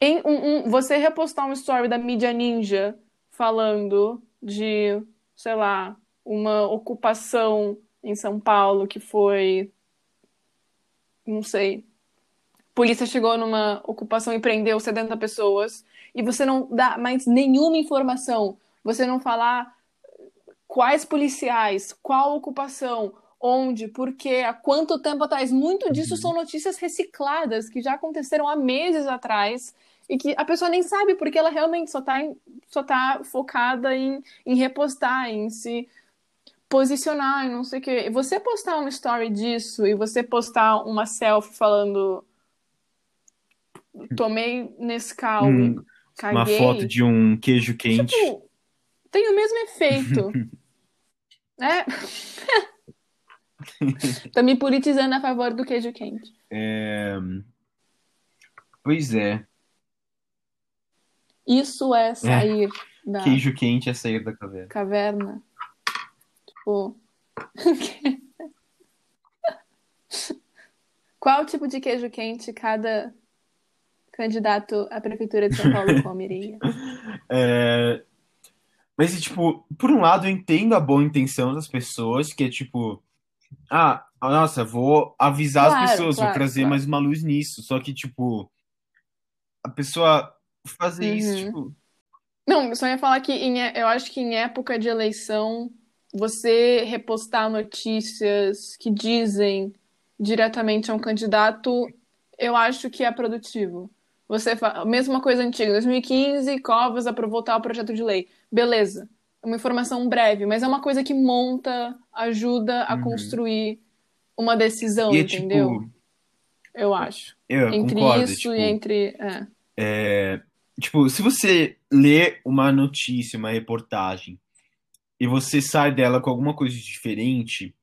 em um, um- você repostar um story da mídia ninja falando de, sei lá, uma ocupação em São Paulo que foi, não sei, polícia chegou numa ocupação e prendeu 70 pessoas e você não dá mais nenhuma informação, você não falar quais policiais, qual ocupação, onde, por quê, há quanto tempo atrás. Muito disso Uhum. são notícias recicladas que já aconteceram há meses atrás e que a pessoa nem sabe porque ela realmente só tá, em- só tá focada em, em repostar, em se posicionar, e não sei o quê. E você postar uma story disso e você postar uma selfie falando tomei Nescau e Um- uma caguei. foto de um queijo quente. Tipo, tem o mesmo efeito. É. Tá me politizando a favor do queijo quente. É, Pois é, Isso é sair da queijo quente é sair da caverna. caverna. Tipo. Qual tipo de queijo quente cada candidato à prefeitura de São Paulo comeria? É, Mas, tipo, por um lado, eu entendo a boa intenção das pessoas, que é tipo, ah, nossa, vou avisar Claro, as pessoas, vou trazer claro. mais uma luz nisso. Só que, tipo, a pessoa fazer isso, Uhum. tipo, Não, eu só ia falar que em é- eu acho que em época de eleição você repostar notícias que dizem diretamente a um candidato, eu acho que é produtivo. Você fa... mesma coisa antiga, 2015, Covas aprovou tal projeto de lei. Beleza. É uma informação breve, mas é uma coisa que monta, ajuda a uhum. construir uma decisão, e, tipo, entendeu? Tipo, eu acho. Eu entre concordo, isso tipo, e entre. É. É, tipo, se você lê uma notícia, uma reportagem, e você sai dela com alguma coisa diferente,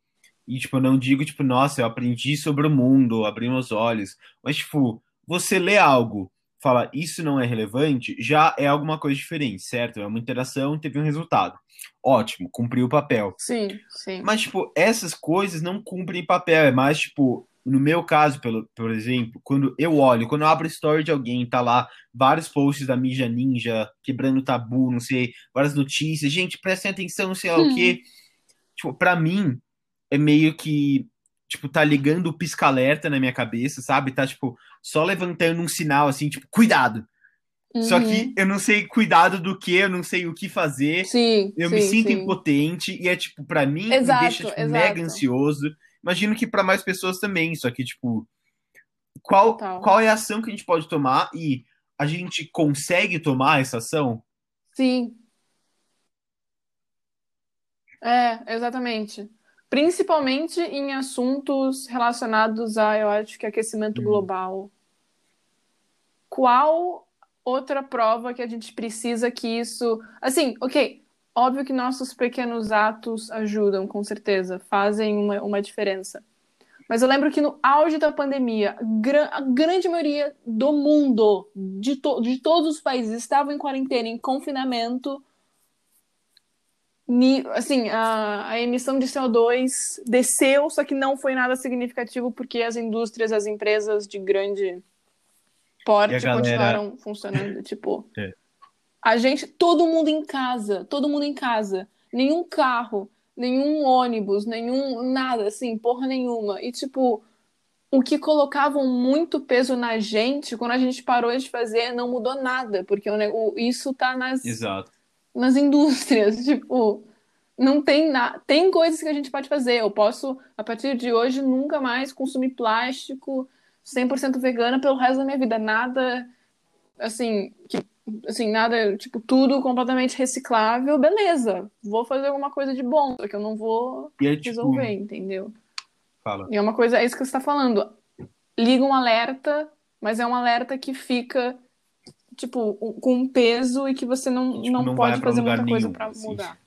e, tipo, eu não digo, tipo, nossa, eu aprendi sobre o mundo, abri meus olhos, mas, tipo, você lê algo, fala, isso não é relevante, já é alguma coisa diferente, certo? É uma interação, teve um resultado. Ótimo, cumpriu o papel. Sim, sim. Mas, tipo, essas coisas não cumprem papel, é mais, tipo, no meu caso, pelo, por exemplo, quando eu olho, quando eu abro story de alguém, tá lá vários posts da mídia ninja, quebrando tabu, não sei, várias notícias, gente, prestem atenção, não sei lá hum. o quê. Tipo, pra mim, é meio que, tipo, tá ligando o pisca-alerta na minha cabeça, sabe? Tá, tipo, só levantando um sinal, assim, tipo, cuidado. Uhum. Só que uhum. eu não sei cuidado do que, eu não sei o que fazer. Sim, eu sim, me sinto sim. impotente e é, tipo, pra mim, exato, me deixa, tipo, mega ansioso imagino que para mais pessoas também. Só que, tipo, qual, qual é a ação que a gente pode tomar e a gente consegue tomar essa ação? Sim. É, exatamente. Principalmente em assuntos relacionados a, eu acho que aquecimento hum. global. Qual outra prova que a gente precisa que isso. Assim, ok, Óbvio que nossos pequenos atos ajudam, com certeza, fazem uma, uma diferença. Mas eu lembro que no auge da pandemia, a grande maioria do mundo, de, to de todos os países, estavam em quarentena, em confinamento. Assim, a, a emissão de CO2 desceu, só que não foi nada significativo porque as indústrias, as empresas de grande porte galera... continuaram funcionando. Tipo, é. A gente, todo mundo em casa, todo mundo em casa. Nenhum carro, nenhum ônibus, nenhum nada, assim, porra nenhuma. E, tipo, o que colocavam muito peso na gente, quando a gente parou de fazer, não mudou nada, porque o, o, isso tá nas, Exato. Nas indústrias. Tipo, não tem nada. Tem coisas que a gente pode fazer. Eu posso, a partir de hoje, nunca mais consumir plástico 100% vegana pelo resto da minha vida. Nada, assim, que assim, nada, tipo, tudo completamente reciclável, beleza, vou fazer alguma coisa de bom, só que eu não vou é, tipo... resolver, entendeu? Fala. E é uma coisa, é isso que você está falando. Liga um alerta, mas é um alerta que fica, tipo, com um peso e que você não, tipo, não, não pode fazer muita coisa para assim. mudar.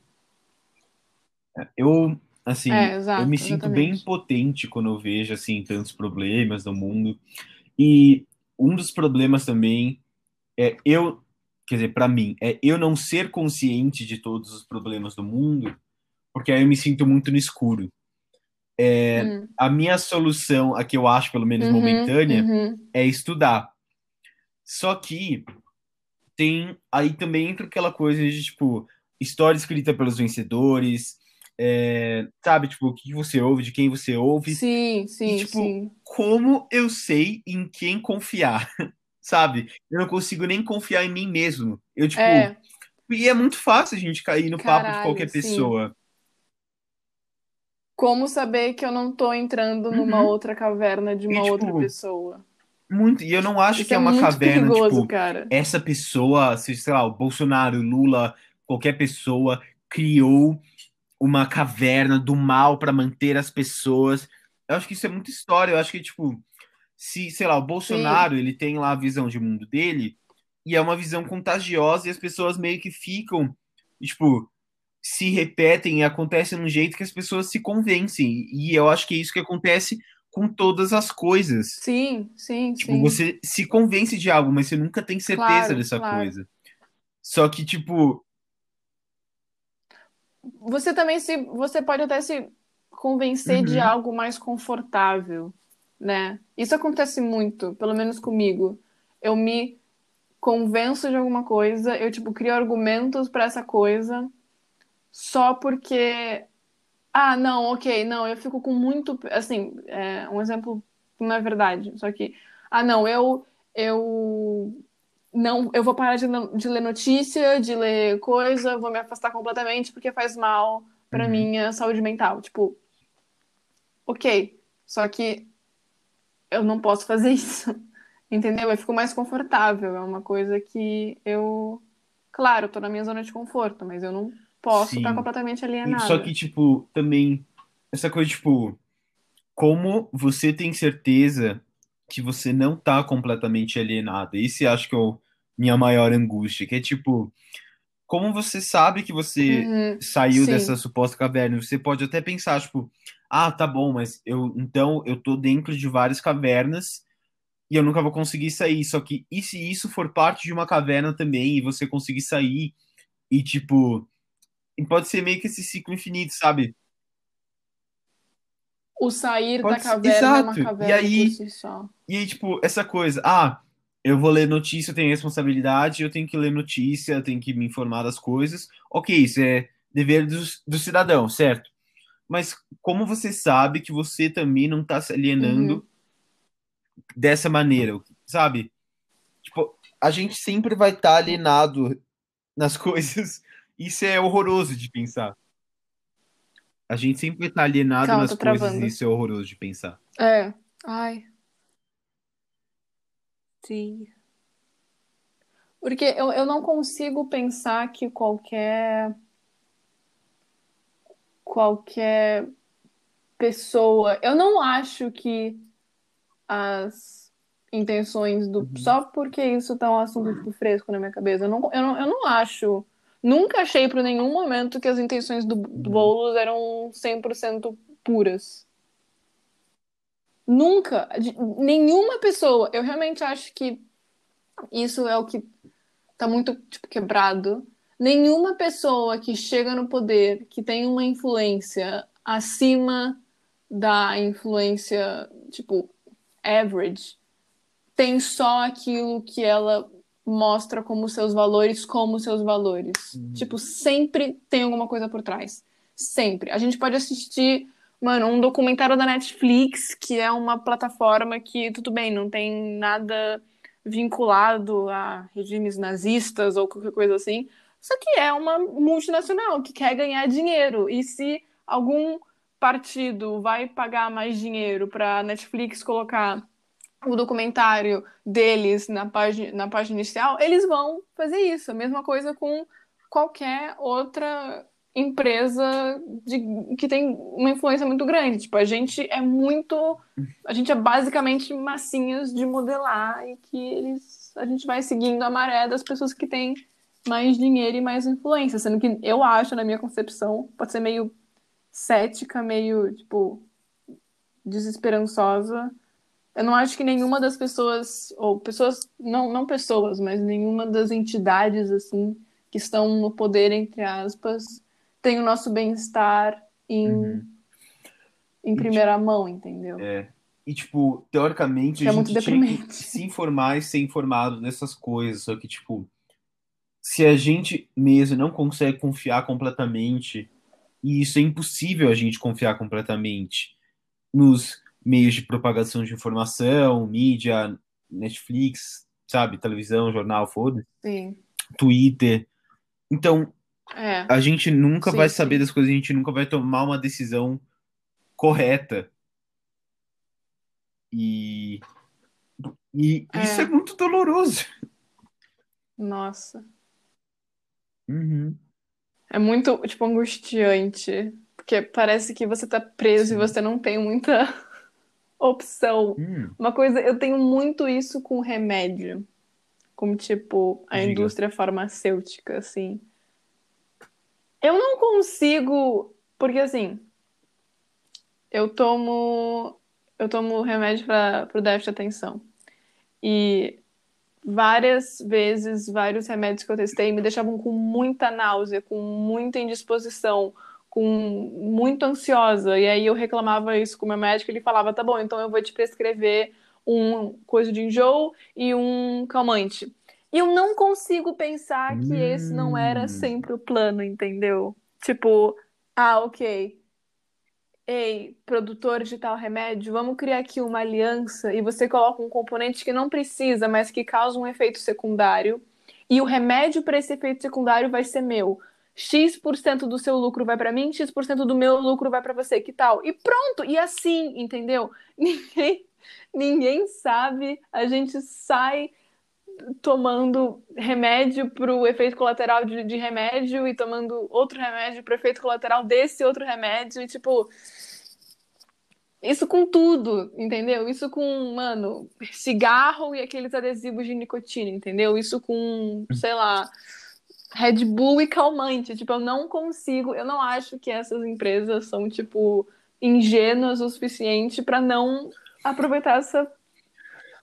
É, eu, assim, é, exato, eu me sinto exatamente. bem impotente quando eu vejo, assim, tantos problemas no mundo. E um dos problemas também é eu quer dizer, para mim, é eu não ser consciente de todos os problemas do mundo, porque aí eu me sinto muito no escuro. É, hum. A minha solução, a que eu acho, pelo menos uhum, momentânea, uhum. é estudar. Só que tem aí também entra aquela coisa de tipo história escrita pelos vencedores, é, sabe, tipo, o que você ouve, de quem você ouve. Sim, sim, e, tipo, sim. como eu sei em quem confiar? sabe? Eu não consigo nem confiar em mim mesmo. Eu, tipo. É. E é muito fácil a gente cair no Caralho, papo de qualquer sim. pessoa. Como saber que eu não tô entrando numa uhum. outra caverna de uma e, tipo, outra pessoa? Muito, e eu não acho Isso que é, é uma caverna, perigoso, tipo, cara. essa pessoa, sei lá, o Bolsonaro, Lula, qualquer pessoa criou uma caverna do mal para manter as pessoas. Eu acho que isso é muita história. Eu acho que, tipo, se, sei lá, o Bolsonaro, Sim. ele tem lá a visão de mundo dele, e é uma visão contagiosa, e as pessoas meio que ficam, tipo, se repetem e acontece num jeito que as pessoas se convencem. E eu acho que é isso que acontece com todas as coisas. Sim, sim, tipo, sim. Você se convence de algo, mas você nunca tem certeza claro, dessa claro. coisa. Só que, tipo. Você também se. Você pode até se convencer uhum. de algo mais confortável né? Isso acontece muito, pelo menos comigo. Eu me convenço de alguma coisa, eu tipo crio argumentos para essa coisa só porque ah, não, OK, não, eu fico com muito, assim, é, um exemplo não é verdade, só que ah, não, eu eu não, eu vou parar de, de ler notícia, de ler coisa, vou me afastar completamente porque faz mal pra Uhum. minha saúde mental. Tipo, ok, só que eu não posso fazer isso. Entendeu? Eu fico mais confortável. É uma coisa que eu. Claro, tô na minha zona de conforto, mas eu não posso estar completamente E- alienada. Só que, tipo, também, essa coisa, tipo, como você tem certeza que você não tá completamente alienado? Esse acho que é o minha maior angústia, que é tipo, como você sabe que você Uhum, saiu sim. dessa suposta caverna? Você pode até pensar, tipo, ah, tá bom, mas eu então eu tô dentro de várias cavernas e eu nunca vou conseguir sair. Só que e se isso for parte de uma caverna também e você conseguir sair e tipo, pode ser meio que esse ciclo infinito, sabe? O sair Pode da ser- caverna é uma exato. E caverna aí- si. E aí, tipo, essa coisa, ah, eu vou ler notícia, eu tenho responsabilidade, eu tenho que ler notícia, eu tenho que me informar das coisas. Ok, isso é dever do, do cidadão, certo? Mas como você sabe que você também não tá se alienando Uhum. dessa maneira, sabe? Tipo, a gente sempre vai estar alienado nas coisas. Isso é horroroso de pensar. A gente sempre vai estar alienado Calma, nas coisas travando. e isso é horroroso de pensar. É. Ai. Sim. Porque eu, eu não consigo pensar que qualquer qualquer pessoa. Eu não acho que as intenções do. Uhum. Só porque isso tá um assunto tipo, fresco na minha cabeça. Eu não, eu não, eu não acho. Nunca achei por nenhum momento que as intenções do, do Uhum. Boulos eram 100% puras. Nunca. De- Nenhuma pessoa. Eu realmente acho que isso é o que tá muito tipo, quebrado. Nenhuma pessoa que chega no poder, que tem uma influência acima da influência, tipo, average, tem só aquilo que ela mostra como seus valores, como seus valores. Uhum. Tipo, sempre tem alguma coisa por trás. Sempre. A gente pode assistir, mano, um documentário da Netflix, que é uma plataforma que, tudo bem, não tem nada vinculado a regimes nazistas ou qualquer coisa assim. Só que é uma multinacional que quer ganhar dinheiro. E se algum partido vai pagar mais dinheiro para Netflix colocar o documentário deles na página, na página inicial, eles vão fazer isso. A mesma coisa com qualquer outra empresa de, que tem uma influência muito grande. Tipo, a gente é muito. A gente é basicamente massinhas de modelar e que eles. A gente vai seguindo a maré das pessoas que têm mais dinheiro e mais influência. Sendo que eu acho, na minha concepção, pode ser meio cética, meio, tipo, desesperançosa. Eu não acho que nenhuma das pessoas, ou pessoas, não, não pessoas, mas nenhuma das entidades, assim, que estão no poder, entre aspas, tem o nosso bem-estar em, Uhum. em primeira mão, entendeu? É. E, tipo, teoricamente, Que a é muito gente tinha que se informar e ser informado dessas coisas. Só que, tipo, se a gente mesmo não consegue confiar completamente, e isso é impossível a gente confiar completamente nos meios de propagação de informação, mídia, Netflix, sabe, televisão, jornal, foda, Sim. Twitter. Então, É. a gente nunca Sim, vai sim. saber das coisas, a gente nunca vai tomar uma decisão correta. E, e É. isso é muito doloroso. Nossa. Uhum. É muito, tipo, angustiante. Porque parece que você tá preso Sim. e você não tem muita opção. Hum, Uma coisa, eu tenho muito isso com remédio. Como, tipo, a Diga. indústria farmacêutica, assim. Eu não consigo. Porque, assim. Eu tomo. Eu tomo remédio para o déficit de atenção. E várias vezes, vários remédios que eu testei me deixavam com muita náusea, com muita indisposição, com muito ansiosa. E aí eu reclamava isso com o meu médico, ele falava: "Tá bom, então eu vou te prescrever um coisa de enjoo e um calmante". E eu não consigo pensar que esse não era Hum. sempre o plano, entendeu? Tipo, ah, OK. Ei, produtor de tal remédio, vamos criar aqui uma aliança e você coloca um componente que não precisa, mas que causa um efeito secundário. E o remédio para esse efeito secundário vai ser meu. X% do seu lucro vai para mim, X% do meu lucro vai para você, que tal? E pronto, e assim, entendeu? Ninguém, ninguém sabe, a gente sai tomando remédio para o efeito colateral de, de, remédio e tomando outro remédio para o efeito colateral desse outro remédio e tipo isso com tudo, entendeu? Isso com, mano, cigarro e aqueles adesivos de nicotina, entendeu? Isso com, sei lá, Red Bull e calmante. Tipo, eu não consigo, eu não acho que essas empresas são, tipo, ingênuas o suficiente para não aproveitar essa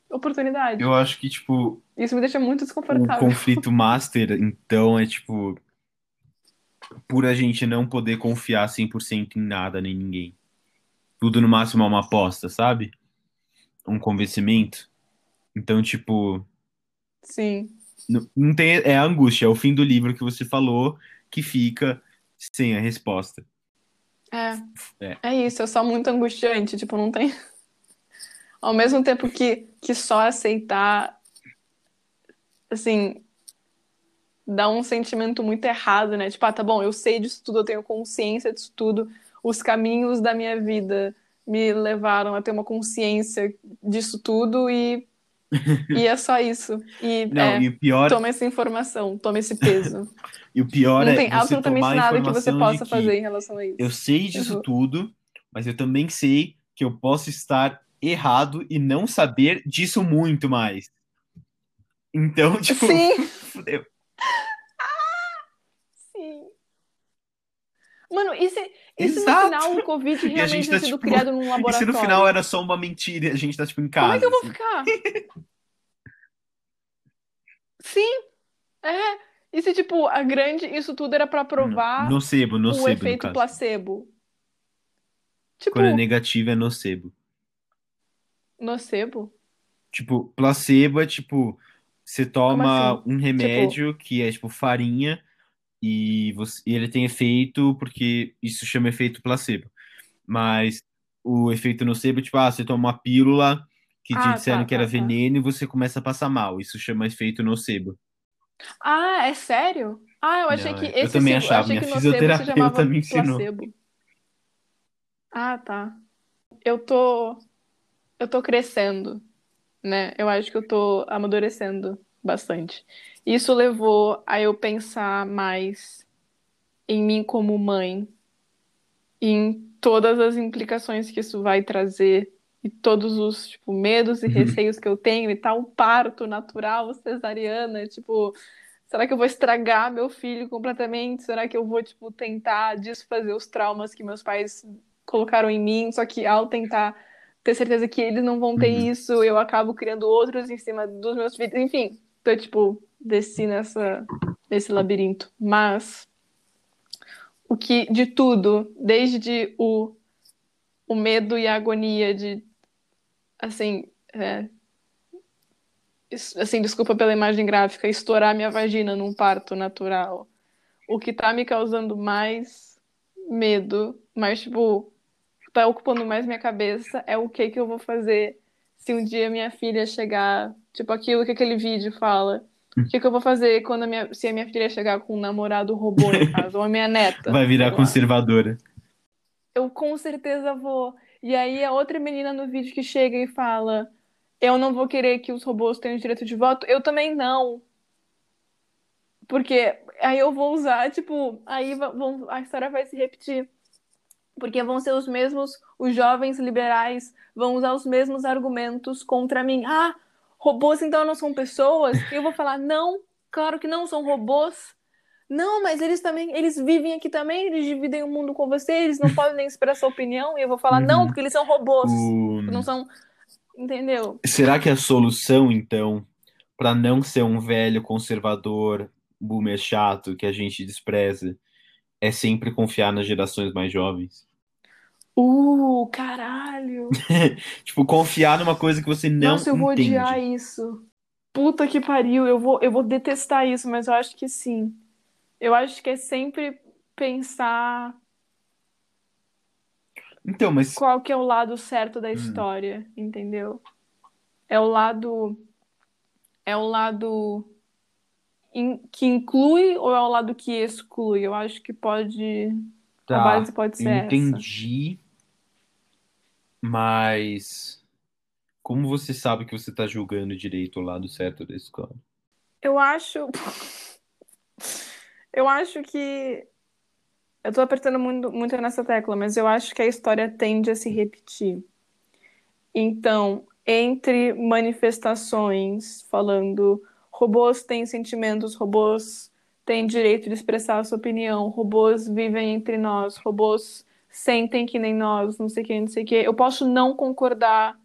oportunidade. Eu acho que, tipo. Isso me deixa muito desconfortável. O conflito master, então, é tipo. Por a gente não poder confiar 100% em nada nem ninguém. Tudo no máximo é uma aposta, sabe? Um convencimento. Então, tipo. Sim. Não, tem. É a angústia, é o fim do livro que você falou que fica sem a resposta. É. É, é isso, é só muito angustiante. Tipo, não tem. Ao mesmo tempo que, que só aceitar, assim, dá um sentimento muito errado, né? Tipo, ah, tá bom, eu sei disso tudo, eu tenho consciência disso tudo, os caminhos da minha vida me levaram a ter uma consciência disso tudo e, e é só isso. E, Não, é, e pior... toma essa informação, toma esse peso. e o pior Não é tem absolutamente nada que você possa que fazer em relação a isso. Eu sei disso Uhum. tudo, mas eu também sei que eu posso estar errado e não saber disso muito mais. Então, tipo, Sim, fudeu. sim. Mano, e se, e se no final o Covid E a realmente gente tá, sido tipo, criado num E laboratório? se no final era só uma mentira e a gente tá, tipo, em casa? Como é que eu vou assim? ficar? Sim, é. E se, tipo, a grande. Isso tudo era pra provar Nocebo, o nocebo, no efeito caso. placebo? Tipo, Quando é negativo é nocebo. nocebo? Tipo, placebo é tipo, você toma assim? um remédio que é tipo farinha e, você, e ele tem efeito porque isso chama efeito placebo. Mas o efeito nocebo tipo, ah, você toma uma pílula que te Ah, disseram tá, que era tá, tá. veneno e você começa a passar mal. Isso chama efeito nocebo. Ah, é sério? Ah, eu achei Não, que é. Eu esse também sim- achava, achei minha fisioterapeuta me ensinou. placebo. Ah, tá. Eu tô. Eu tô crescendo, né? Eu acho que eu tô amadurecendo bastante. Isso levou a eu pensar mais em mim como mãe, em todas as implicações que isso vai trazer e todos os tipo, medos e Uhum. receios que eu tenho e tal, parto natural, cesariana, tipo, será que eu vou estragar meu filho completamente? Será que eu vou tipo tentar desfazer os traumas que meus pais colocaram em mim, só que ao tentar ter certeza que eles não vão ter Uhum. isso, eu acabo criando outros em cima dos meus filhos. Enfim, tô tipo desci nessa nesse labirinto, mas o que de tudo, desde o, o medo e a agonia de assim, é, assim, desculpa pela imagem gráfica, estourar minha vagina num parto natural. O que tá me causando mais medo, mais tipo, tá ocupando mais minha cabeça é o que que eu vou fazer se um dia minha filha chegar, tipo aquilo que aquele vídeo fala. O que que eu vou fazer quando a minha, se a minha filha chegar com um namorado robô em casa, ou a minha neta, Vai virar conservadora. Eu com certeza vou. E aí a outra menina no vídeo que chega e fala: Eu não vou querer que os robôs tenham direito de voto. Eu também não. Porque aí eu vou usar, tipo, aí vão, a história vai se repetir. Porque vão ser os mesmos, os jovens liberais vão usar os mesmos argumentos contra mim. Ah, robôs então não são pessoas? E eu vou falar: Não, claro que não são robôs. Não, mas eles também, eles vivem aqui também, eles dividem o mundo com você, eles não podem nem expressar opinião. E eu vou falar: Uhum. Não, porque eles são robôs. O... Não são. Entendeu? Será que a solução, então, para não ser um velho conservador, boomer chato que a gente despreza, é sempre confiar nas gerações mais jovens? Uh, caralho. Tipo, confiar numa coisa que você não Nossa, eu vou entende. odiar isso. Puta que pariu, eu vou, eu vou detestar isso, mas eu acho que sim. Eu acho que é sempre pensar Então, mas qual que é o lado certo Hum. da história, entendeu? É o lado. É o lado in- que inclui ou é o lado que exclui? Eu acho que pode. A Tá, base pode ser entendi, mas como você sabe que você tá julgando direito o lado certo da escola? Eu acho. Eu acho que. Eu tô apertando muito, muito nessa tecla, mas eu acho que a história tende a se repetir. Então, entre manifestações falando robôs têm sentimentos, robôs têm direito de expressar a sua opinião, robôs vivem entre nós, robôs sentem que nem nós, não sei o que, não sei o que. Eu posso não concordar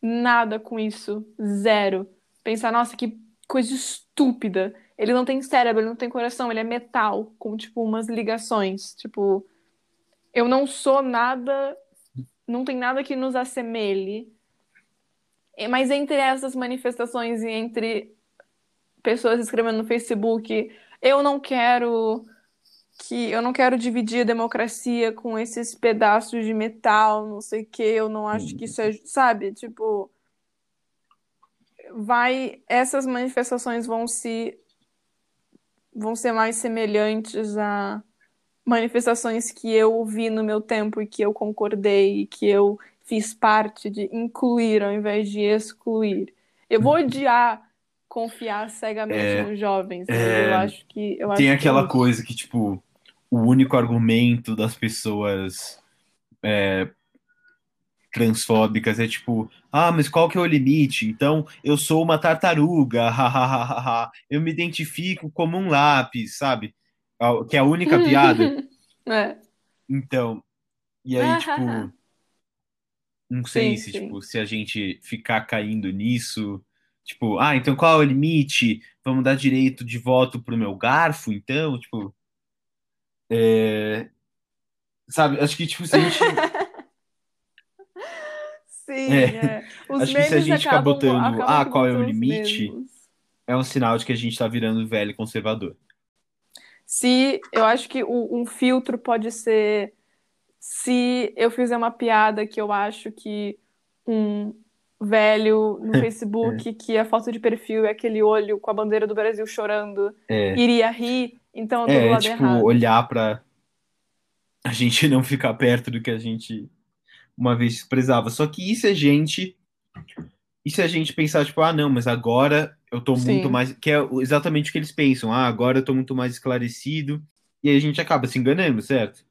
nada com isso, zero. Pensar, nossa, que coisa estúpida. Ele não tem cérebro, ele não tem coração, ele é metal, com tipo umas ligações. Tipo, eu não sou nada, não tem nada que nos assemelhe. É, Mas entre essas manifestações e entre pessoas escrevendo no Facebook, eu não quero que eu não quero dividir a democracia com esses pedaços de metal, não sei o que, eu não acho que isso é, sabe? Tipo, vai essas manifestações vão se vão ser mais semelhantes a manifestações que eu vi no meu tempo e que eu concordei e que eu fiz parte de incluir ao invés de excluir. Eu vou odiar confiar cegamente É, nos jovens, é, eu acho que eu acho Tem que é aquela isso. coisa que, tipo, o único argumento das pessoas é, transfóbicas é tipo, ah, mas qual que é o limite? Então, eu sou uma tartaruga, hahaha, eu me identifico como um lápis, sabe? Ah, Que é a única piada. É. Então, e aí, tipo, não sei Sim, se, sim. tipo, se a gente ficar caindo nisso, tipo, ah, então qual é o limite? Vamos dar direito de voto pro meu garfo, então, tipo, é, sabe? Acho que, tipo, se a gente, Sim, é, é. Os acho que se a gente ficar botando, acabam ah, qual é o limite, é um sinal de que a gente tá virando velho conservador. Se eu acho que o- um filtro pode ser se eu fizer uma piada que eu acho que um velho no Facebook que a foto de perfil é aquele olho com a bandeira do Brasil chorando É, iria rir, então eu tô do é, lado tipo, errado. olhar pra a gente não ficar perto do que a gente uma vez desprezava. Só que isso é gente. E se a gente pensar, tipo, ah, não, mas agora eu tô muito Sim. mais. Que é exatamente o que eles pensam. Ah, agora eu tô muito mais esclarecido. E aí a gente acaba se enganando, certo?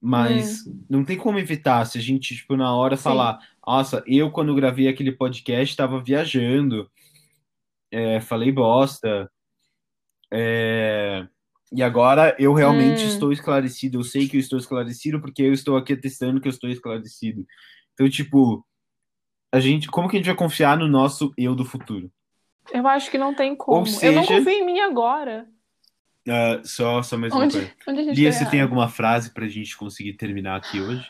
Mas não tem como evitar se a gente, tipo, na hora. Sim. falar, nossa, eu quando gravei aquele podcast tava viajando, é, falei bosta, é, e agora eu realmente Hum. estou esclarecido, eu sei que eu estou esclarecido porque eu estou aqui atestando que eu estou esclarecido. Então, tipo, a gente, como que a gente vai confiar no nosso eu do futuro? Eu acho que não tem como. Ou Eu não seja- confio em mim agora. Ah, só, só mais uma Onde, coisa. onde a gente Lia, você tem alguma frase pra gente conseguir terminar aqui hoje?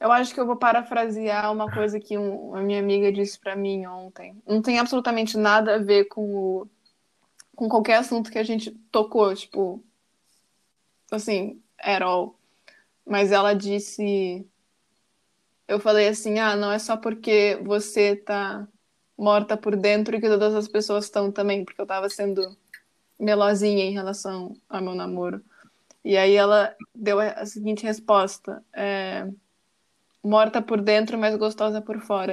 Eu acho que eu vou parafrasear uma coisa que um- a minha amiga disse pra mim ontem. Não tem absolutamente nada a ver com o, com qualquer assunto que a gente tocou, tipo, assim, at all. Mas ela disse, eu falei assim, ah, não é só porque você tá morta por dentro que todas as pessoas estão também, porque eu tava sendo melosinha em relação ao meu namoro. E aí ela deu a a seguinte resposta: é, morta por dentro, mas gostosa por fora.